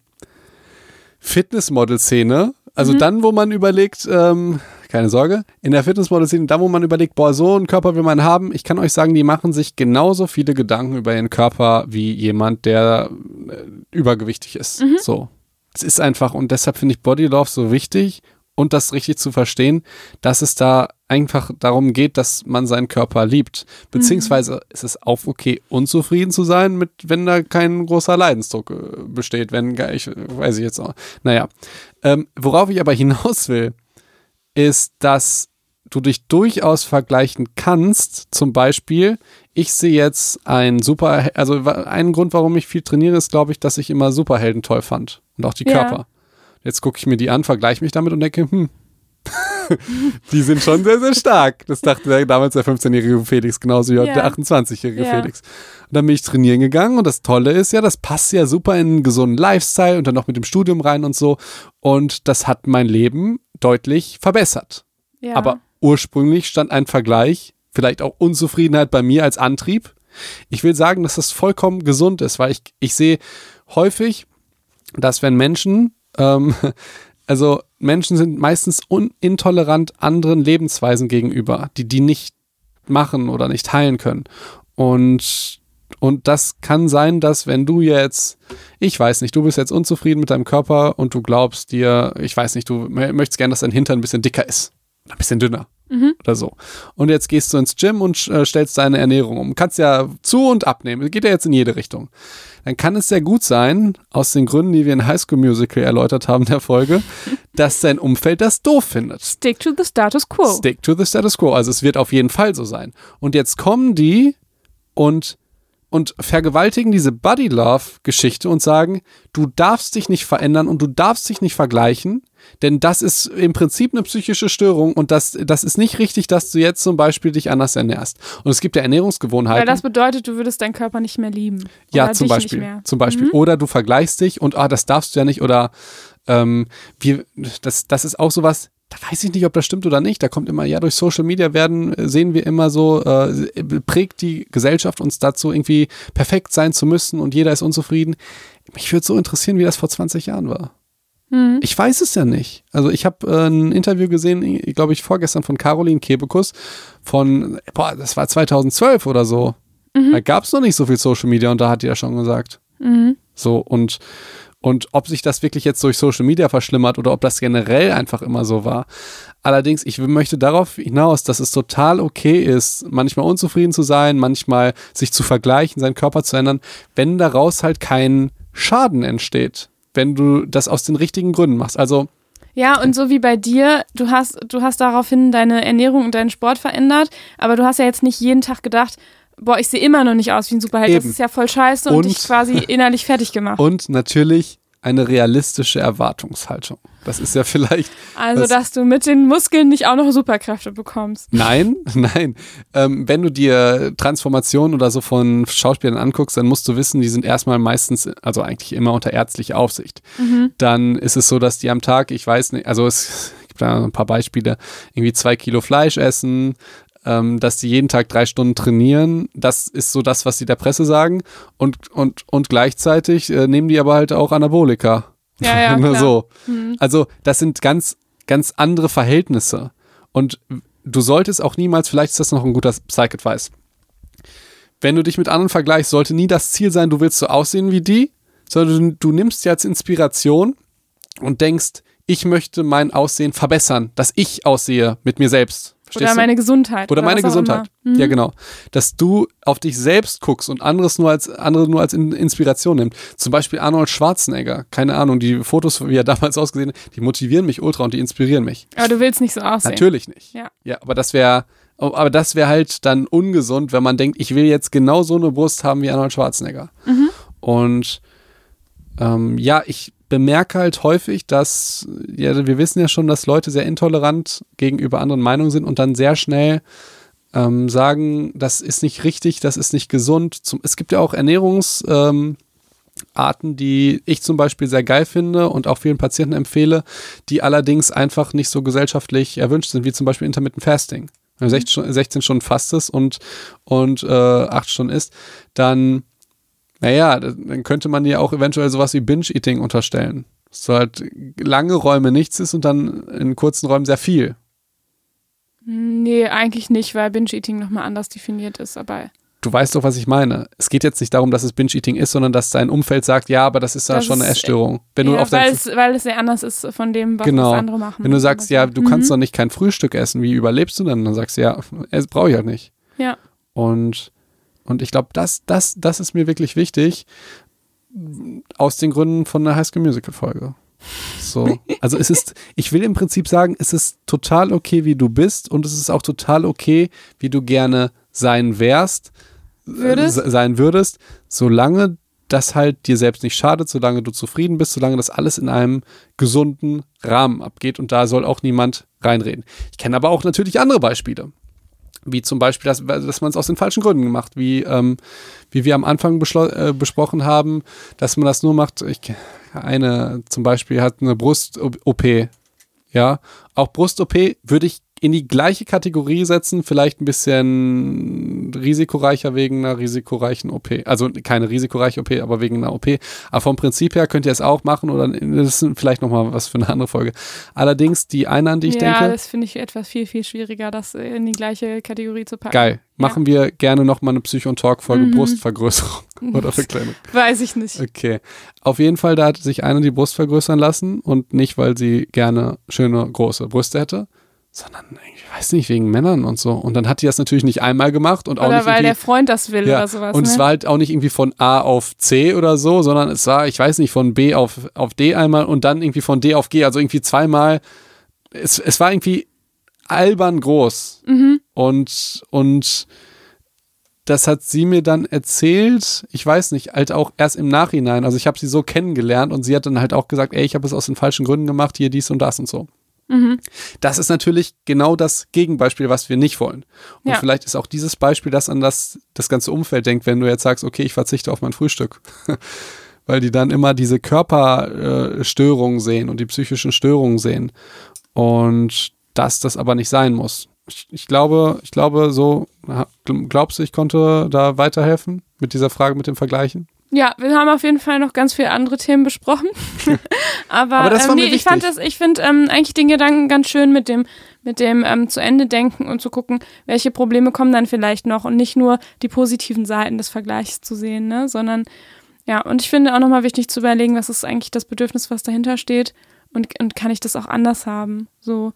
Fitnessmodel-Szene, also dann, wo man überlegt, ähm, keine Sorge, in der Fitnessmodel-Szene, da, wo man überlegt, boah, so einen Körper will man haben, ich kann euch sagen, die machen sich genauso viele Gedanken über ihren Körper wie jemand, der äh, übergewichtig ist. So. Es ist einfach, und deshalb finde ich Body Love so wichtig und das richtig zu verstehen, dass es da einfach darum geht, dass man seinen Körper liebt. Beziehungsweise ist es auch okay, unzufrieden zu sein, mit, wenn da kein großer Leidensdruck äh, besteht, wenn, gar- ich weiß ich jetzt auch. Naja. Ähm, worauf ich aber hinaus will, ist, dass du dich durchaus vergleichen kannst. Zum Beispiel, ich sehe jetzt ein super, also ein Grund, warum ich viel trainiere, ist, glaube ich, dass ich immer Superhelden toll fand. Und auch die Ja. Körper. Jetzt gucke ich mir die an, vergleiche mich damit und denke, hm, (laughs) die sind schon sehr, sehr stark. Das dachte der, damals der 15-jährige Felix, genauso wie Ja. der 28-jährige Ja. Felix. Und dann bin ich trainieren gegangen und das Tolle ist ja, das passt ja super in einen gesunden Lifestyle und dann noch mit dem Studium rein und so. Und das hat mein Leben deutlich verbessert. Ja. Aber ursprünglich stand ein Vergleich, vielleicht auch Unzufriedenheit bei mir als Antrieb. Ich will sagen, dass das vollkommen gesund ist, weil ich, ich sehe häufig, dass wenn Menschen, ähm, (laughs) also Menschen sind meistens intolerant anderen Lebensweisen gegenüber, die die nicht machen oder nicht heilen können. Und und das kann sein, dass wenn du jetzt, ich weiß nicht, du bist jetzt unzufrieden mit deinem Körper und du glaubst dir, ich weiß nicht, du mö- möchtest gerne, dass dein Hintern ein bisschen dicker ist. Ein bisschen dünner. Oder so. Und jetzt gehst du ins Gym und äh, stellst deine Ernährung um. Kannst ja zu und abnehmen. Geht ja jetzt in jede Richtung. Dann kann es sehr gut sein, aus den Gründen, die wir in High School Musical erläutert haben in der Folge, (laughs) dass dein Umfeld das doof findet. Stick to the status quo. Stick to the status quo. Also es wird auf jeden Fall so sein. Und jetzt kommen die und, und vergewaltigen diese Body Love Geschichte und sagen, du darfst dich nicht verändern und du darfst dich nicht vergleichen, denn das ist im Prinzip eine psychische Störung und das, das ist nicht richtig, dass du jetzt zum Beispiel dich anders ernährst. Und es gibt ja Weil Ernährungsgewohnheiten. das bedeutet, du würdest deinen Körper nicht mehr lieben. Ja, zum Beispiel. Mhm. Zum Beispiel. Oder du vergleichst dich und ah, das darfst du ja nicht. Oder ähm, wir, das, das ist auch sowas, da weiß ich nicht, ob das stimmt oder nicht. Da kommt immer, ja, durch Social Media werden, äh, sehen wir immer so, äh, prägt die Gesellschaft uns dazu, irgendwie perfekt sein zu müssen und jeder ist unzufrieden. Mich würde so interessieren, wie das vor 20 Jahren war. Mhm. Ich weiß es ja nicht. Also ich habe äh, ein Interview gesehen, glaube ich, vorgestern von Caroline Kebekus von, boah, das war 2012 oder so. Da gab es noch nicht so viel Social Media und da hat die ja schon gesagt. Mhm. So und und ob sich das wirklich jetzt durch Social Media verschlimmert oder ob das generell einfach immer so war. Allerdings, ich möchte darauf hinaus, dass es total okay ist, manchmal unzufrieden zu sein, manchmal sich zu vergleichen, seinen Körper zu ändern, wenn daraus halt kein Schaden entsteht, wenn du das aus den richtigen Gründen machst. Also Ja, und so wie bei dir, du hast, du hast daraufhin deine Ernährung und deinen Sport verändert, aber du hast ja jetzt nicht jeden Tag gedacht, boah, ich sehe immer noch nicht aus wie ein Superheld, das Eben. ist ja voll scheiße und, Und- dich quasi (laughs) innerlich fertig gemacht. und natürlich eine realistische Erwartungshaltung. Das ist ja vielleicht also, das- dass du mit den Muskeln nicht auch noch Superkräfte bekommst. Nein, (laughs) nein. Ähm, wenn du dir Transformationen oder so von Schauspielern anguckst, dann musst du wissen, die sind erstmal meistens, also eigentlich immer unter ärztlicher Aufsicht. Dann ist es so, dass die am Tag, ich weiß nicht, also es gibt da ein paar Beispiele, irgendwie zwei Kilo Fleisch essen, ähm, dass die jeden Tag drei Stunden trainieren. Das ist so das, was sie der Presse sagen. Und, und, und gleichzeitig äh, nehmen die aber halt auch Anabolika. Ja, ja, (laughs) klar. so. Mhm. Also, das sind ganz, ganz andere Verhältnisse. Und du solltest auch niemals, vielleicht ist das noch ein guter Psych-Advice. Wenn du dich mit anderen vergleichst, sollte nie das Ziel sein, du willst so aussehen wie die, sondern du, du nimmst jetzt Inspiration und denkst, ich möchte mein Aussehen verbessern, dass ich aussehe mit mir selbst. Verstehst Oder meine Gesundheit. Oder meine was auch Gesundheit. Mhm. Ja, genau. Dass du auf dich selbst guckst und anderes nur als, andere nur als In Inspiration nimmst. Zum Beispiel Arnold Schwarzenegger. Keine Ahnung, die Fotos, wie er damals (laughs) ausgesehen hat, die motivieren mich ultra und die inspirieren mich. Aber du willst nicht so aussehen. Natürlich nicht. Ja. Ja, aber das wäre, aber das wäre halt dann ungesund, wenn man denkt, ich will jetzt genau so eine Brust haben wie Arnold Schwarzenegger. Mhm. Und ähm, ja, ich bemerke halt häufig, dass, ja, wir wissen ja schon, dass Leute sehr intolerant gegenüber anderen Meinungen sind und dann sehr schnell ähm, sagen, das ist nicht richtig, das ist nicht gesund. Zum, es gibt ja auch Ernährungs, ähm, die ich zum Beispiel sehr geil finde und auch vielen Patienten empfehle, die allerdings einfach nicht so gesellschaftlich erwünscht sind, wie zum Beispiel Intermittent Fasting. Wenn du 16, Stunden- 16 Stunden fastest und, und äh, 8 Stunden isst, dann, naja, dann könnte man dir auch eventuell sowas wie Binge-Eating unterstellen. Dass du halt lange Räume nichts ist und dann in kurzen Räumen sehr viel. Nee, eigentlich nicht, weil Binge-Eating nochmal anders definiert ist. Aber Du weißt doch, was ich meine. Es geht jetzt nicht darum, dass es Binge-Eating ist, sondern dass dein Umfeld sagt, ja, aber das ist da Das schon eine Essstörung. Wenn du ja, auf weil, es, weil es sehr anders ist von dem, was, Genau. andere machen. Wenn du sagst, ja, du Mhm. kannst doch nicht kein Frühstück essen, wie überlebst du dann? Dann sagst du, ja, (laughs) brauche ich halt nicht. Ja. Und, und ich glaube, das, das, das ist mir wirklich wichtig, aus den Gründen von einer High School Musical Folge. So. (laughs) Also es ist, ich will im Prinzip sagen, es ist total okay, wie du bist und es ist auch total okay, wie du gerne sein wärst, Würdest? äh, se- sein würdest, solange das halt dir selbst nicht schadet, solange du zufrieden bist, solange das alles in einem gesunden Rahmen abgeht und da soll auch niemand reinreden. Ich kenne aber auch natürlich andere Beispiele. Wie zum Beispiel, dass, dass man es aus den falschen Gründen macht, wie, ähm, wie wir am Anfang äh, besprochen haben, dass man das nur macht. Ich, eine zum Beispiel hat eine Brust-OP. Ja, auch Brust-OP würde ich in die gleiche Kategorie setzen, vielleicht ein bisschen risikoreicher wegen einer risikoreichen OP. Also keine risikoreiche OP, aber wegen einer OP. Aber vom Prinzip her könnt ihr es auch machen oder das ist vielleicht nochmal was für eine andere Folge. Allerdings die eine, an die ich ja, denke, das finde ich etwas viel, viel schwieriger, das in die gleiche Kategorie zu packen. geil. Machen wir gerne nochmal eine Psycho- und Talk-Folge Mhm. Brustvergrößerung (laughs) oder Verkleinung. Weiß ich nicht. Okay. Auf jeden Fall, da hat sich eine die Brust vergrößern lassen und nicht, weil sie gerne schöne große Brüste hätte, sondern ich weiß nicht, wegen Männern und so. Und dann hat die das natürlich nicht einmal gemacht und auch Oder nicht weil der Freund das will ja, oder sowas. und ne? es war halt auch nicht irgendwie von A auf C oder so, sondern es war, ich weiß nicht, von B auf, auf D einmal und dann irgendwie von D auf G, also irgendwie zweimal. Es, es war irgendwie albern groß. mhm. Und, und das hat sie mir dann erzählt, ich weiß nicht, halt auch erst im Nachhinein. Also ich habe sie so kennengelernt und sie hat dann halt auch gesagt, ey, ich habe es aus den falschen Gründen gemacht, hier dies und das und so. Mhm. Das ist natürlich genau das Gegenbeispiel, was wir nicht wollen. Und Ja. vielleicht ist auch dieses Beispiel, das an das, das ganze Umfeld denkt, wenn du jetzt sagst, okay, ich verzichte auf mein Frühstück. (laughs) Weil die dann immer diese Körperstörungen äh, sehen und die psychischen Störungen sehen. Und dass das aber nicht sein muss. Ich, ich glaube, ich glaube, so, glaubst du, ich konnte da weiterhelfen mit dieser Frage mit dem Vergleichen? Ja, wir haben auf jeden Fall noch ganz viele andere Themen besprochen. (laughs) Aber, Aber das war ähm, nee, ich fand das, ich finde ähm, eigentlich den Gedanken ganz schön mit dem, mit dem ähm, zu Ende denken und zu gucken, welche Probleme kommen dann vielleicht noch und nicht nur die positiven Seiten des Vergleichs zu sehen, ne, sondern ja, und ich finde auch nochmal wichtig zu überlegen, was ist eigentlich das Bedürfnis, was dahinter steht und, und kann ich das auch anders haben? So,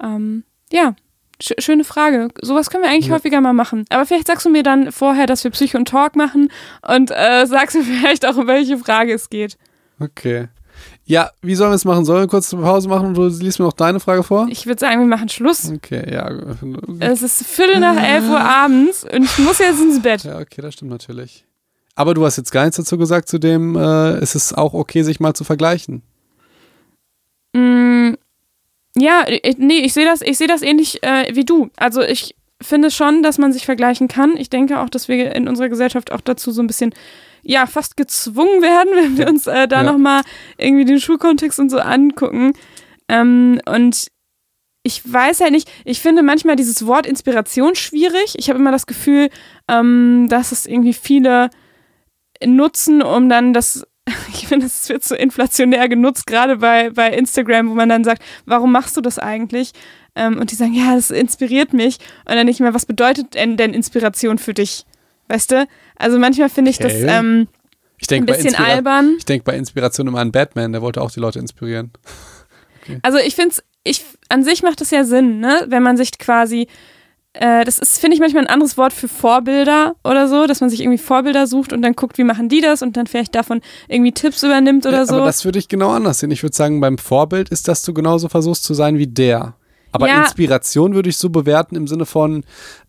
ähm, ja, sch schöne Frage. Sowas können wir eigentlich Ja. häufiger mal machen. Aber vielleicht sagst du mir dann vorher, dass wir Psycho und Talk machen und äh, sagst mir (laughs) vielleicht auch, um welche Frage es geht. Okay. Ja, wie sollen wir es machen? Sollen wir kurz eine Pause machen und du liest mir noch deine Frage vor? Ich würde sagen, wir machen Schluss. Okay, ja. Es ist Viertel nach elf Uhr abends und ich muss jetzt ins Bett. Ja, okay, das stimmt natürlich. Aber du hast jetzt gar nichts dazu gesagt, zu dem, äh, es ist auch okay, sich mal zu vergleichen. Mm, ja, ich, nee, ich sehe das, ich sehe das ähnlich äh, wie du. Also ich finde schon, dass man sich vergleichen kann. Ich denke auch, dass wir in unserer Gesellschaft auch dazu so ein bisschen ja fast gezwungen werden, (laughs) wenn wir uns äh, da Ja. noch mal irgendwie den Schulkontext und so angucken. Ähm, und ich weiß halt nicht, ich finde manchmal dieses Wort Inspiration schwierig. Ich habe immer das Gefühl, ähm, dass es irgendwie viele nutzen, um dann das, (laughs) ich finde, es wird so inflationär genutzt, gerade bei, bei Instagram, wo man dann sagt, warum machst du das eigentlich? Ähm, und die sagen, ja, das inspiriert mich. Und dann nicht mehr, was bedeutet denn, denn Inspiration für dich? Weißt du? Also manchmal finde ich Okay. das ähm, Ich ein bisschen albern. Ich denke bei Inspiration immer an Batman, der wollte auch die Leute inspirieren. (laughs) Also ich finde es, ich, an sich macht das ja Sinn, ne? Wenn man sich quasi, äh, das ist, finde ich, manchmal ein anderes Wort für Vorbilder oder so, dass man sich irgendwie Vorbilder sucht und dann guckt, wie machen die das und dann vielleicht davon irgendwie Tipps übernimmt oder Ja, so. Aber das würde ich genau anders sehen. Ich würde sagen, beim Vorbild ist, dass du genauso versuchst zu sein wie der. Aber Ja. Inspiration würde ich so bewerten im Sinne von,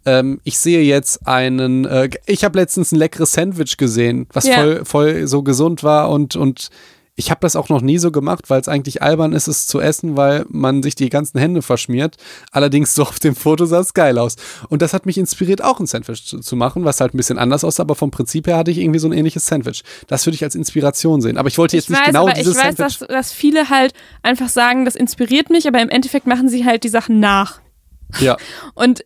ähm, ich sehe jetzt einen, äh, ich habe letztens ein leckeres Sandwich gesehen, was Ja. voll, voll so gesund war und, und ich habe das auch noch nie so gemacht, weil es eigentlich albern ist, es zu essen, weil man sich die ganzen Hände verschmiert. Allerdings so auf dem Foto sah es geil aus. Und das hat mich inspiriert, auch ein Sandwich zu, zu machen, was halt ein bisschen anders aussah, aber vom Prinzip her hatte ich irgendwie so ein ähnliches Sandwich. Das würde ich als Inspiration sehen. Aber ich wollte jetzt ich nicht weiß, genau aber ich dieses weiß, Sandwich. dass, dass viele halt einfach sagen, das inspiriert mich, aber im Endeffekt machen sie halt die Sachen nach ja. (laughs) und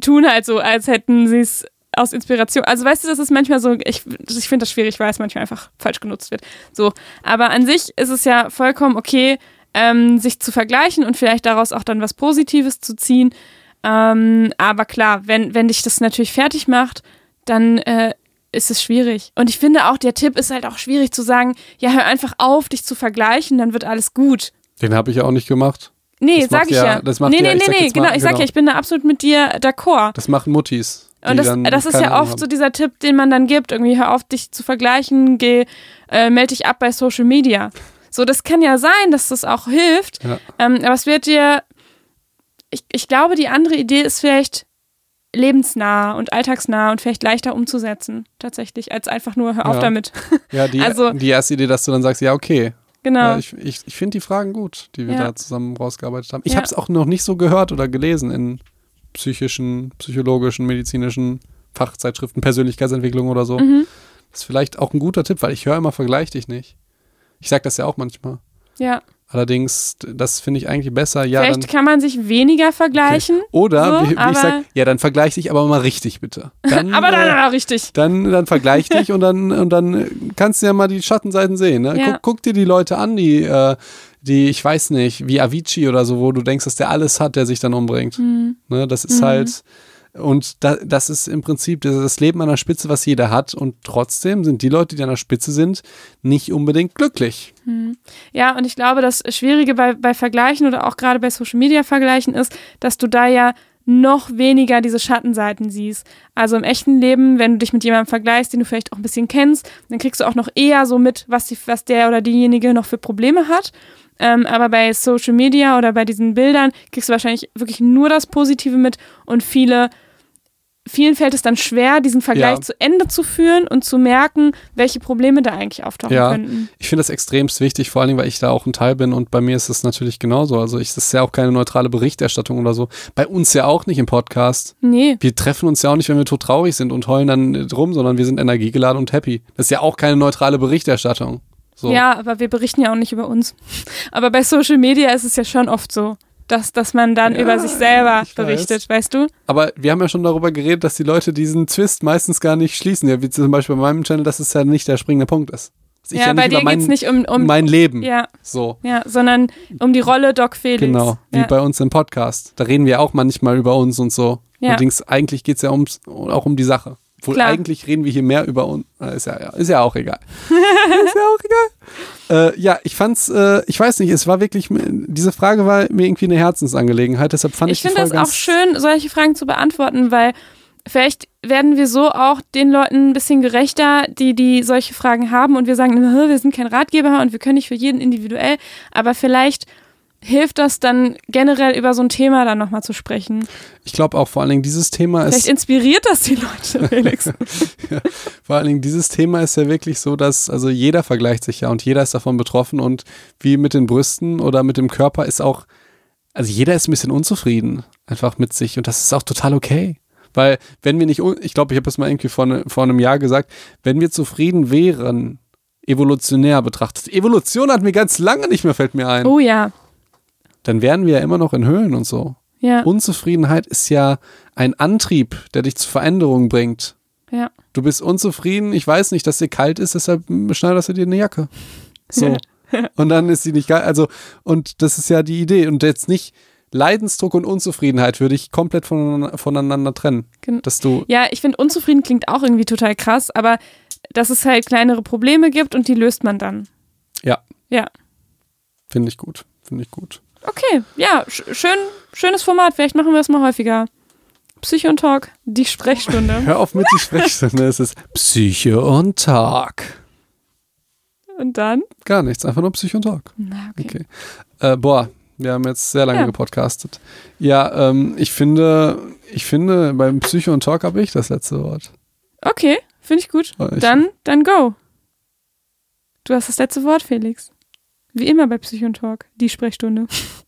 tun halt so, als hätten sie es aus Inspiration. Also weißt du, das ist manchmal so, ich, ich finde das schwierig, weil es manchmal einfach falsch genutzt wird. So, aber an sich ist es ja vollkommen okay, ähm, sich zu vergleichen und vielleicht daraus auch dann was Positives zu ziehen. Ähm, aber klar, wenn, wenn dich das natürlich fertig macht, dann äh, ist es schwierig. Und ich finde auch, der Tipp ist halt auch schwierig zu sagen, ja, hör einfach auf, dich zu vergleichen, dann wird alles gut. Den habe ich ja auch nicht gemacht. Nee, Das sag ich ja- ja. das macht nee, ja- nee, sag nee, nee, jetzt mal, genau. Ich sag genau. ja, ich bin da absolut mit dir d'accord. Das machen Muttis. Und das, das ist ja oft haben. so dieser Tipp, den man dann gibt, irgendwie hör auf, dich zu vergleichen, geh, äh, melde dich ab bei Social Media. So, das kann ja sein, dass das auch hilft, Ja. ähm, aber es wird dir, ich, ich glaube, die andere Idee ist vielleicht lebensnah und alltagsnah und vielleicht leichter umzusetzen, tatsächlich, als einfach nur hör auf Ja. damit. (laughs) Ja, die, Also- die erste Idee, dass du dann sagst, ja, okay. genau. Ja, ich ich, ich finde die Fragen gut, die wir Ja. da zusammen rausgearbeitet haben. Ich Ja. habe es auch noch nicht so gehört oder gelesen in psychischen, psychologischen, medizinischen Fachzeitschriften, Persönlichkeitsentwicklung oder so. mhm. Das ist vielleicht auch ein guter Tipp, weil ich höre immer, vergleich dich nicht. Ich sage das ja auch manchmal. Ja, Allerdings, das finde ich eigentlich besser. Ja, dann, vielleicht kann man sich weniger vergleichen. oder, so, wie, wie ich sage, ja, dann vergleich dich aber mal richtig, bitte. Dann, (laughs) aber dann äh, richtig. dann, dann vergleich dich (laughs) und dann, und dann kannst du ja mal die Schattenseiten sehen. Ne? Ja. Guck, guck dir die Leute an, die, äh, die, ich weiß nicht, wie Avicii oder so, wo du denkst, dass der alles hat, der sich dann umbringt. Mhm. Ne? Das ist Mhm. halt, und da, das ist im Prinzip das, das Leben an der Spitze, was jeder hat. Und trotzdem sind die Leute, die an der Spitze sind, nicht unbedingt glücklich. Ja, und ich glaube, das Schwierige bei, bei Vergleichen oder auch gerade bei Social Media Vergleichen ist, dass du da ja noch weniger diese Schattenseiten siehst. Also im echten Leben, wenn du dich mit jemandem vergleichst, den du vielleicht auch ein bisschen kennst, dann kriegst du auch noch eher so mit, was, die, was der oder diejenige noch für Probleme hat. Ähm, aber bei Social Media oder bei diesen Bildern kriegst du wahrscheinlich wirklich nur das Positive mit und viele, vielen fällt es dann schwer, diesen Vergleich Ja. zu Ende zu führen und zu merken, welche Probleme da eigentlich auftauchen Ja. könnten. Ich finde das extremst wichtig, vor allen Dingen, weil ich da auch ein Teil bin und bei mir ist es natürlich genauso. Also ich, das ist ja auch keine neutrale Berichterstattung oder so. Bei uns ja auch nicht im Podcast. Nee. Wir treffen uns ja auch nicht, wenn wir tot traurig sind und heulen dann drum, sondern wir sind energiegeladen und happy. Das ist ja auch keine neutrale Berichterstattung. So. Ja, aber wir berichten ja auch nicht über uns. Aber bei Social Media ist es ja schon oft so, dass, dass man dann Ja, über sich selber ich weiß. berichtet, weißt du? Aber wir haben ja schon darüber geredet, dass die Leute diesen Twist meistens gar nicht schließen. Ja, wie zum Beispiel bei meinem Channel, dass es ja nicht der springende Punkt ist. Ich Ja, bei nicht dir über geht's mein, nicht um, um mein Leben. ja, So. ja, sondern um die Rolle Doc Felix. Genau, wie ja. bei uns im Podcast. Da reden wir auch manchmal über uns und so. Ja. Allerdings, eigentlich geht es ja ums, auch um die Sache. Obwohl Klar. eigentlich reden wir hier mehr über uns. Äh, Ist ja, ist ja auch egal. (laughs) ist ja auch egal. Äh, ja, ich fand's, äh, ich weiß nicht, es war wirklich, diese Frage war mir irgendwie eine Herzensangelegenheit, deshalb fand ich, ich finde es auch schön, solche Fragen zu beantworten, weil vielleicht werden wir so auch den Leuten ein bisschen gerechter, die, die solche Fragen haben und wir sagen, immer, wir sind kein Ratgeber und wir können nicht für jeden individuell, aber vielleicht hilft das dann generell über so ein Thema dann nochmal zu sprechen. Ich glaube auch vor allen Dingen dieses Thema Vielleicht ist, inspiriert das die Leute, (laughs) Felix. (laughs) vor allen Dingen dieses Thema ist ja wirklich so, dass, also jeder vergleicht sich ja und jeder ist davon betroffen und wie mit den Brüsten oder mit dem Körper ist auch, also jeder ist ein bisschen unzufrieden einfach mit sich und das ist auch total okay. Weil wenn wir nicht, ich glaube, ich habe das mal irgendwie vor, ne, vor einem Jahr gesagt, wenn wir zufrieden wären, evolutionär betrachtet. Evolution hat mir ganz lange nicht mehr, fällt mir ein. Oh ja. Dann wären wir ja immer noch in Höhlen und so. Ja. Unzufriedenheit ist ja ein Antrieb, der dich zu Veränderungen bringt. Ja. Du bist unzufrieden, ich weiß nicht, dass dir kalt ist, deshalb schneiderst du dir eine Jacke. So. (laughs) und dann ist sie nicht geil. Also, und das ist ja die Idee. Und jetzt nicht Leidensdruck und Unzufriedenheit würde ich komplett von, voneinander trennen. Gen- Dass du, Ja, ich finde, unzufrieden klingt auch irgendwie total krass, aber dass es halt kleinere Probleme gibt und die löst man dann. Ja. Ja. finde ich gut. Finde ich gut. Okay, ja, sch schön, schönes Format. Vielleicht machen wir es mal häufiger. Psycho und Talk, die Sprechstunde. (laughs) Hör auf mit die Sprechstunde. es ist Psyche und Talk. Und dann? Gar nichts, einfach nur Psyche und Talk. Na, okay. Okay. Äh, boah, wir haben jetzt sehr lange Ja. gepodcastet. Ja, ähm, ich finde, ich finde, beim Psycho und Talk habe ich das letzte Wort. Okay, finde ich gut. Ich, Dann, dann go. Du hast das letzte Wort, Felix. Wie immer bei Psycho und Talk, die Sprechstunde. (laughs)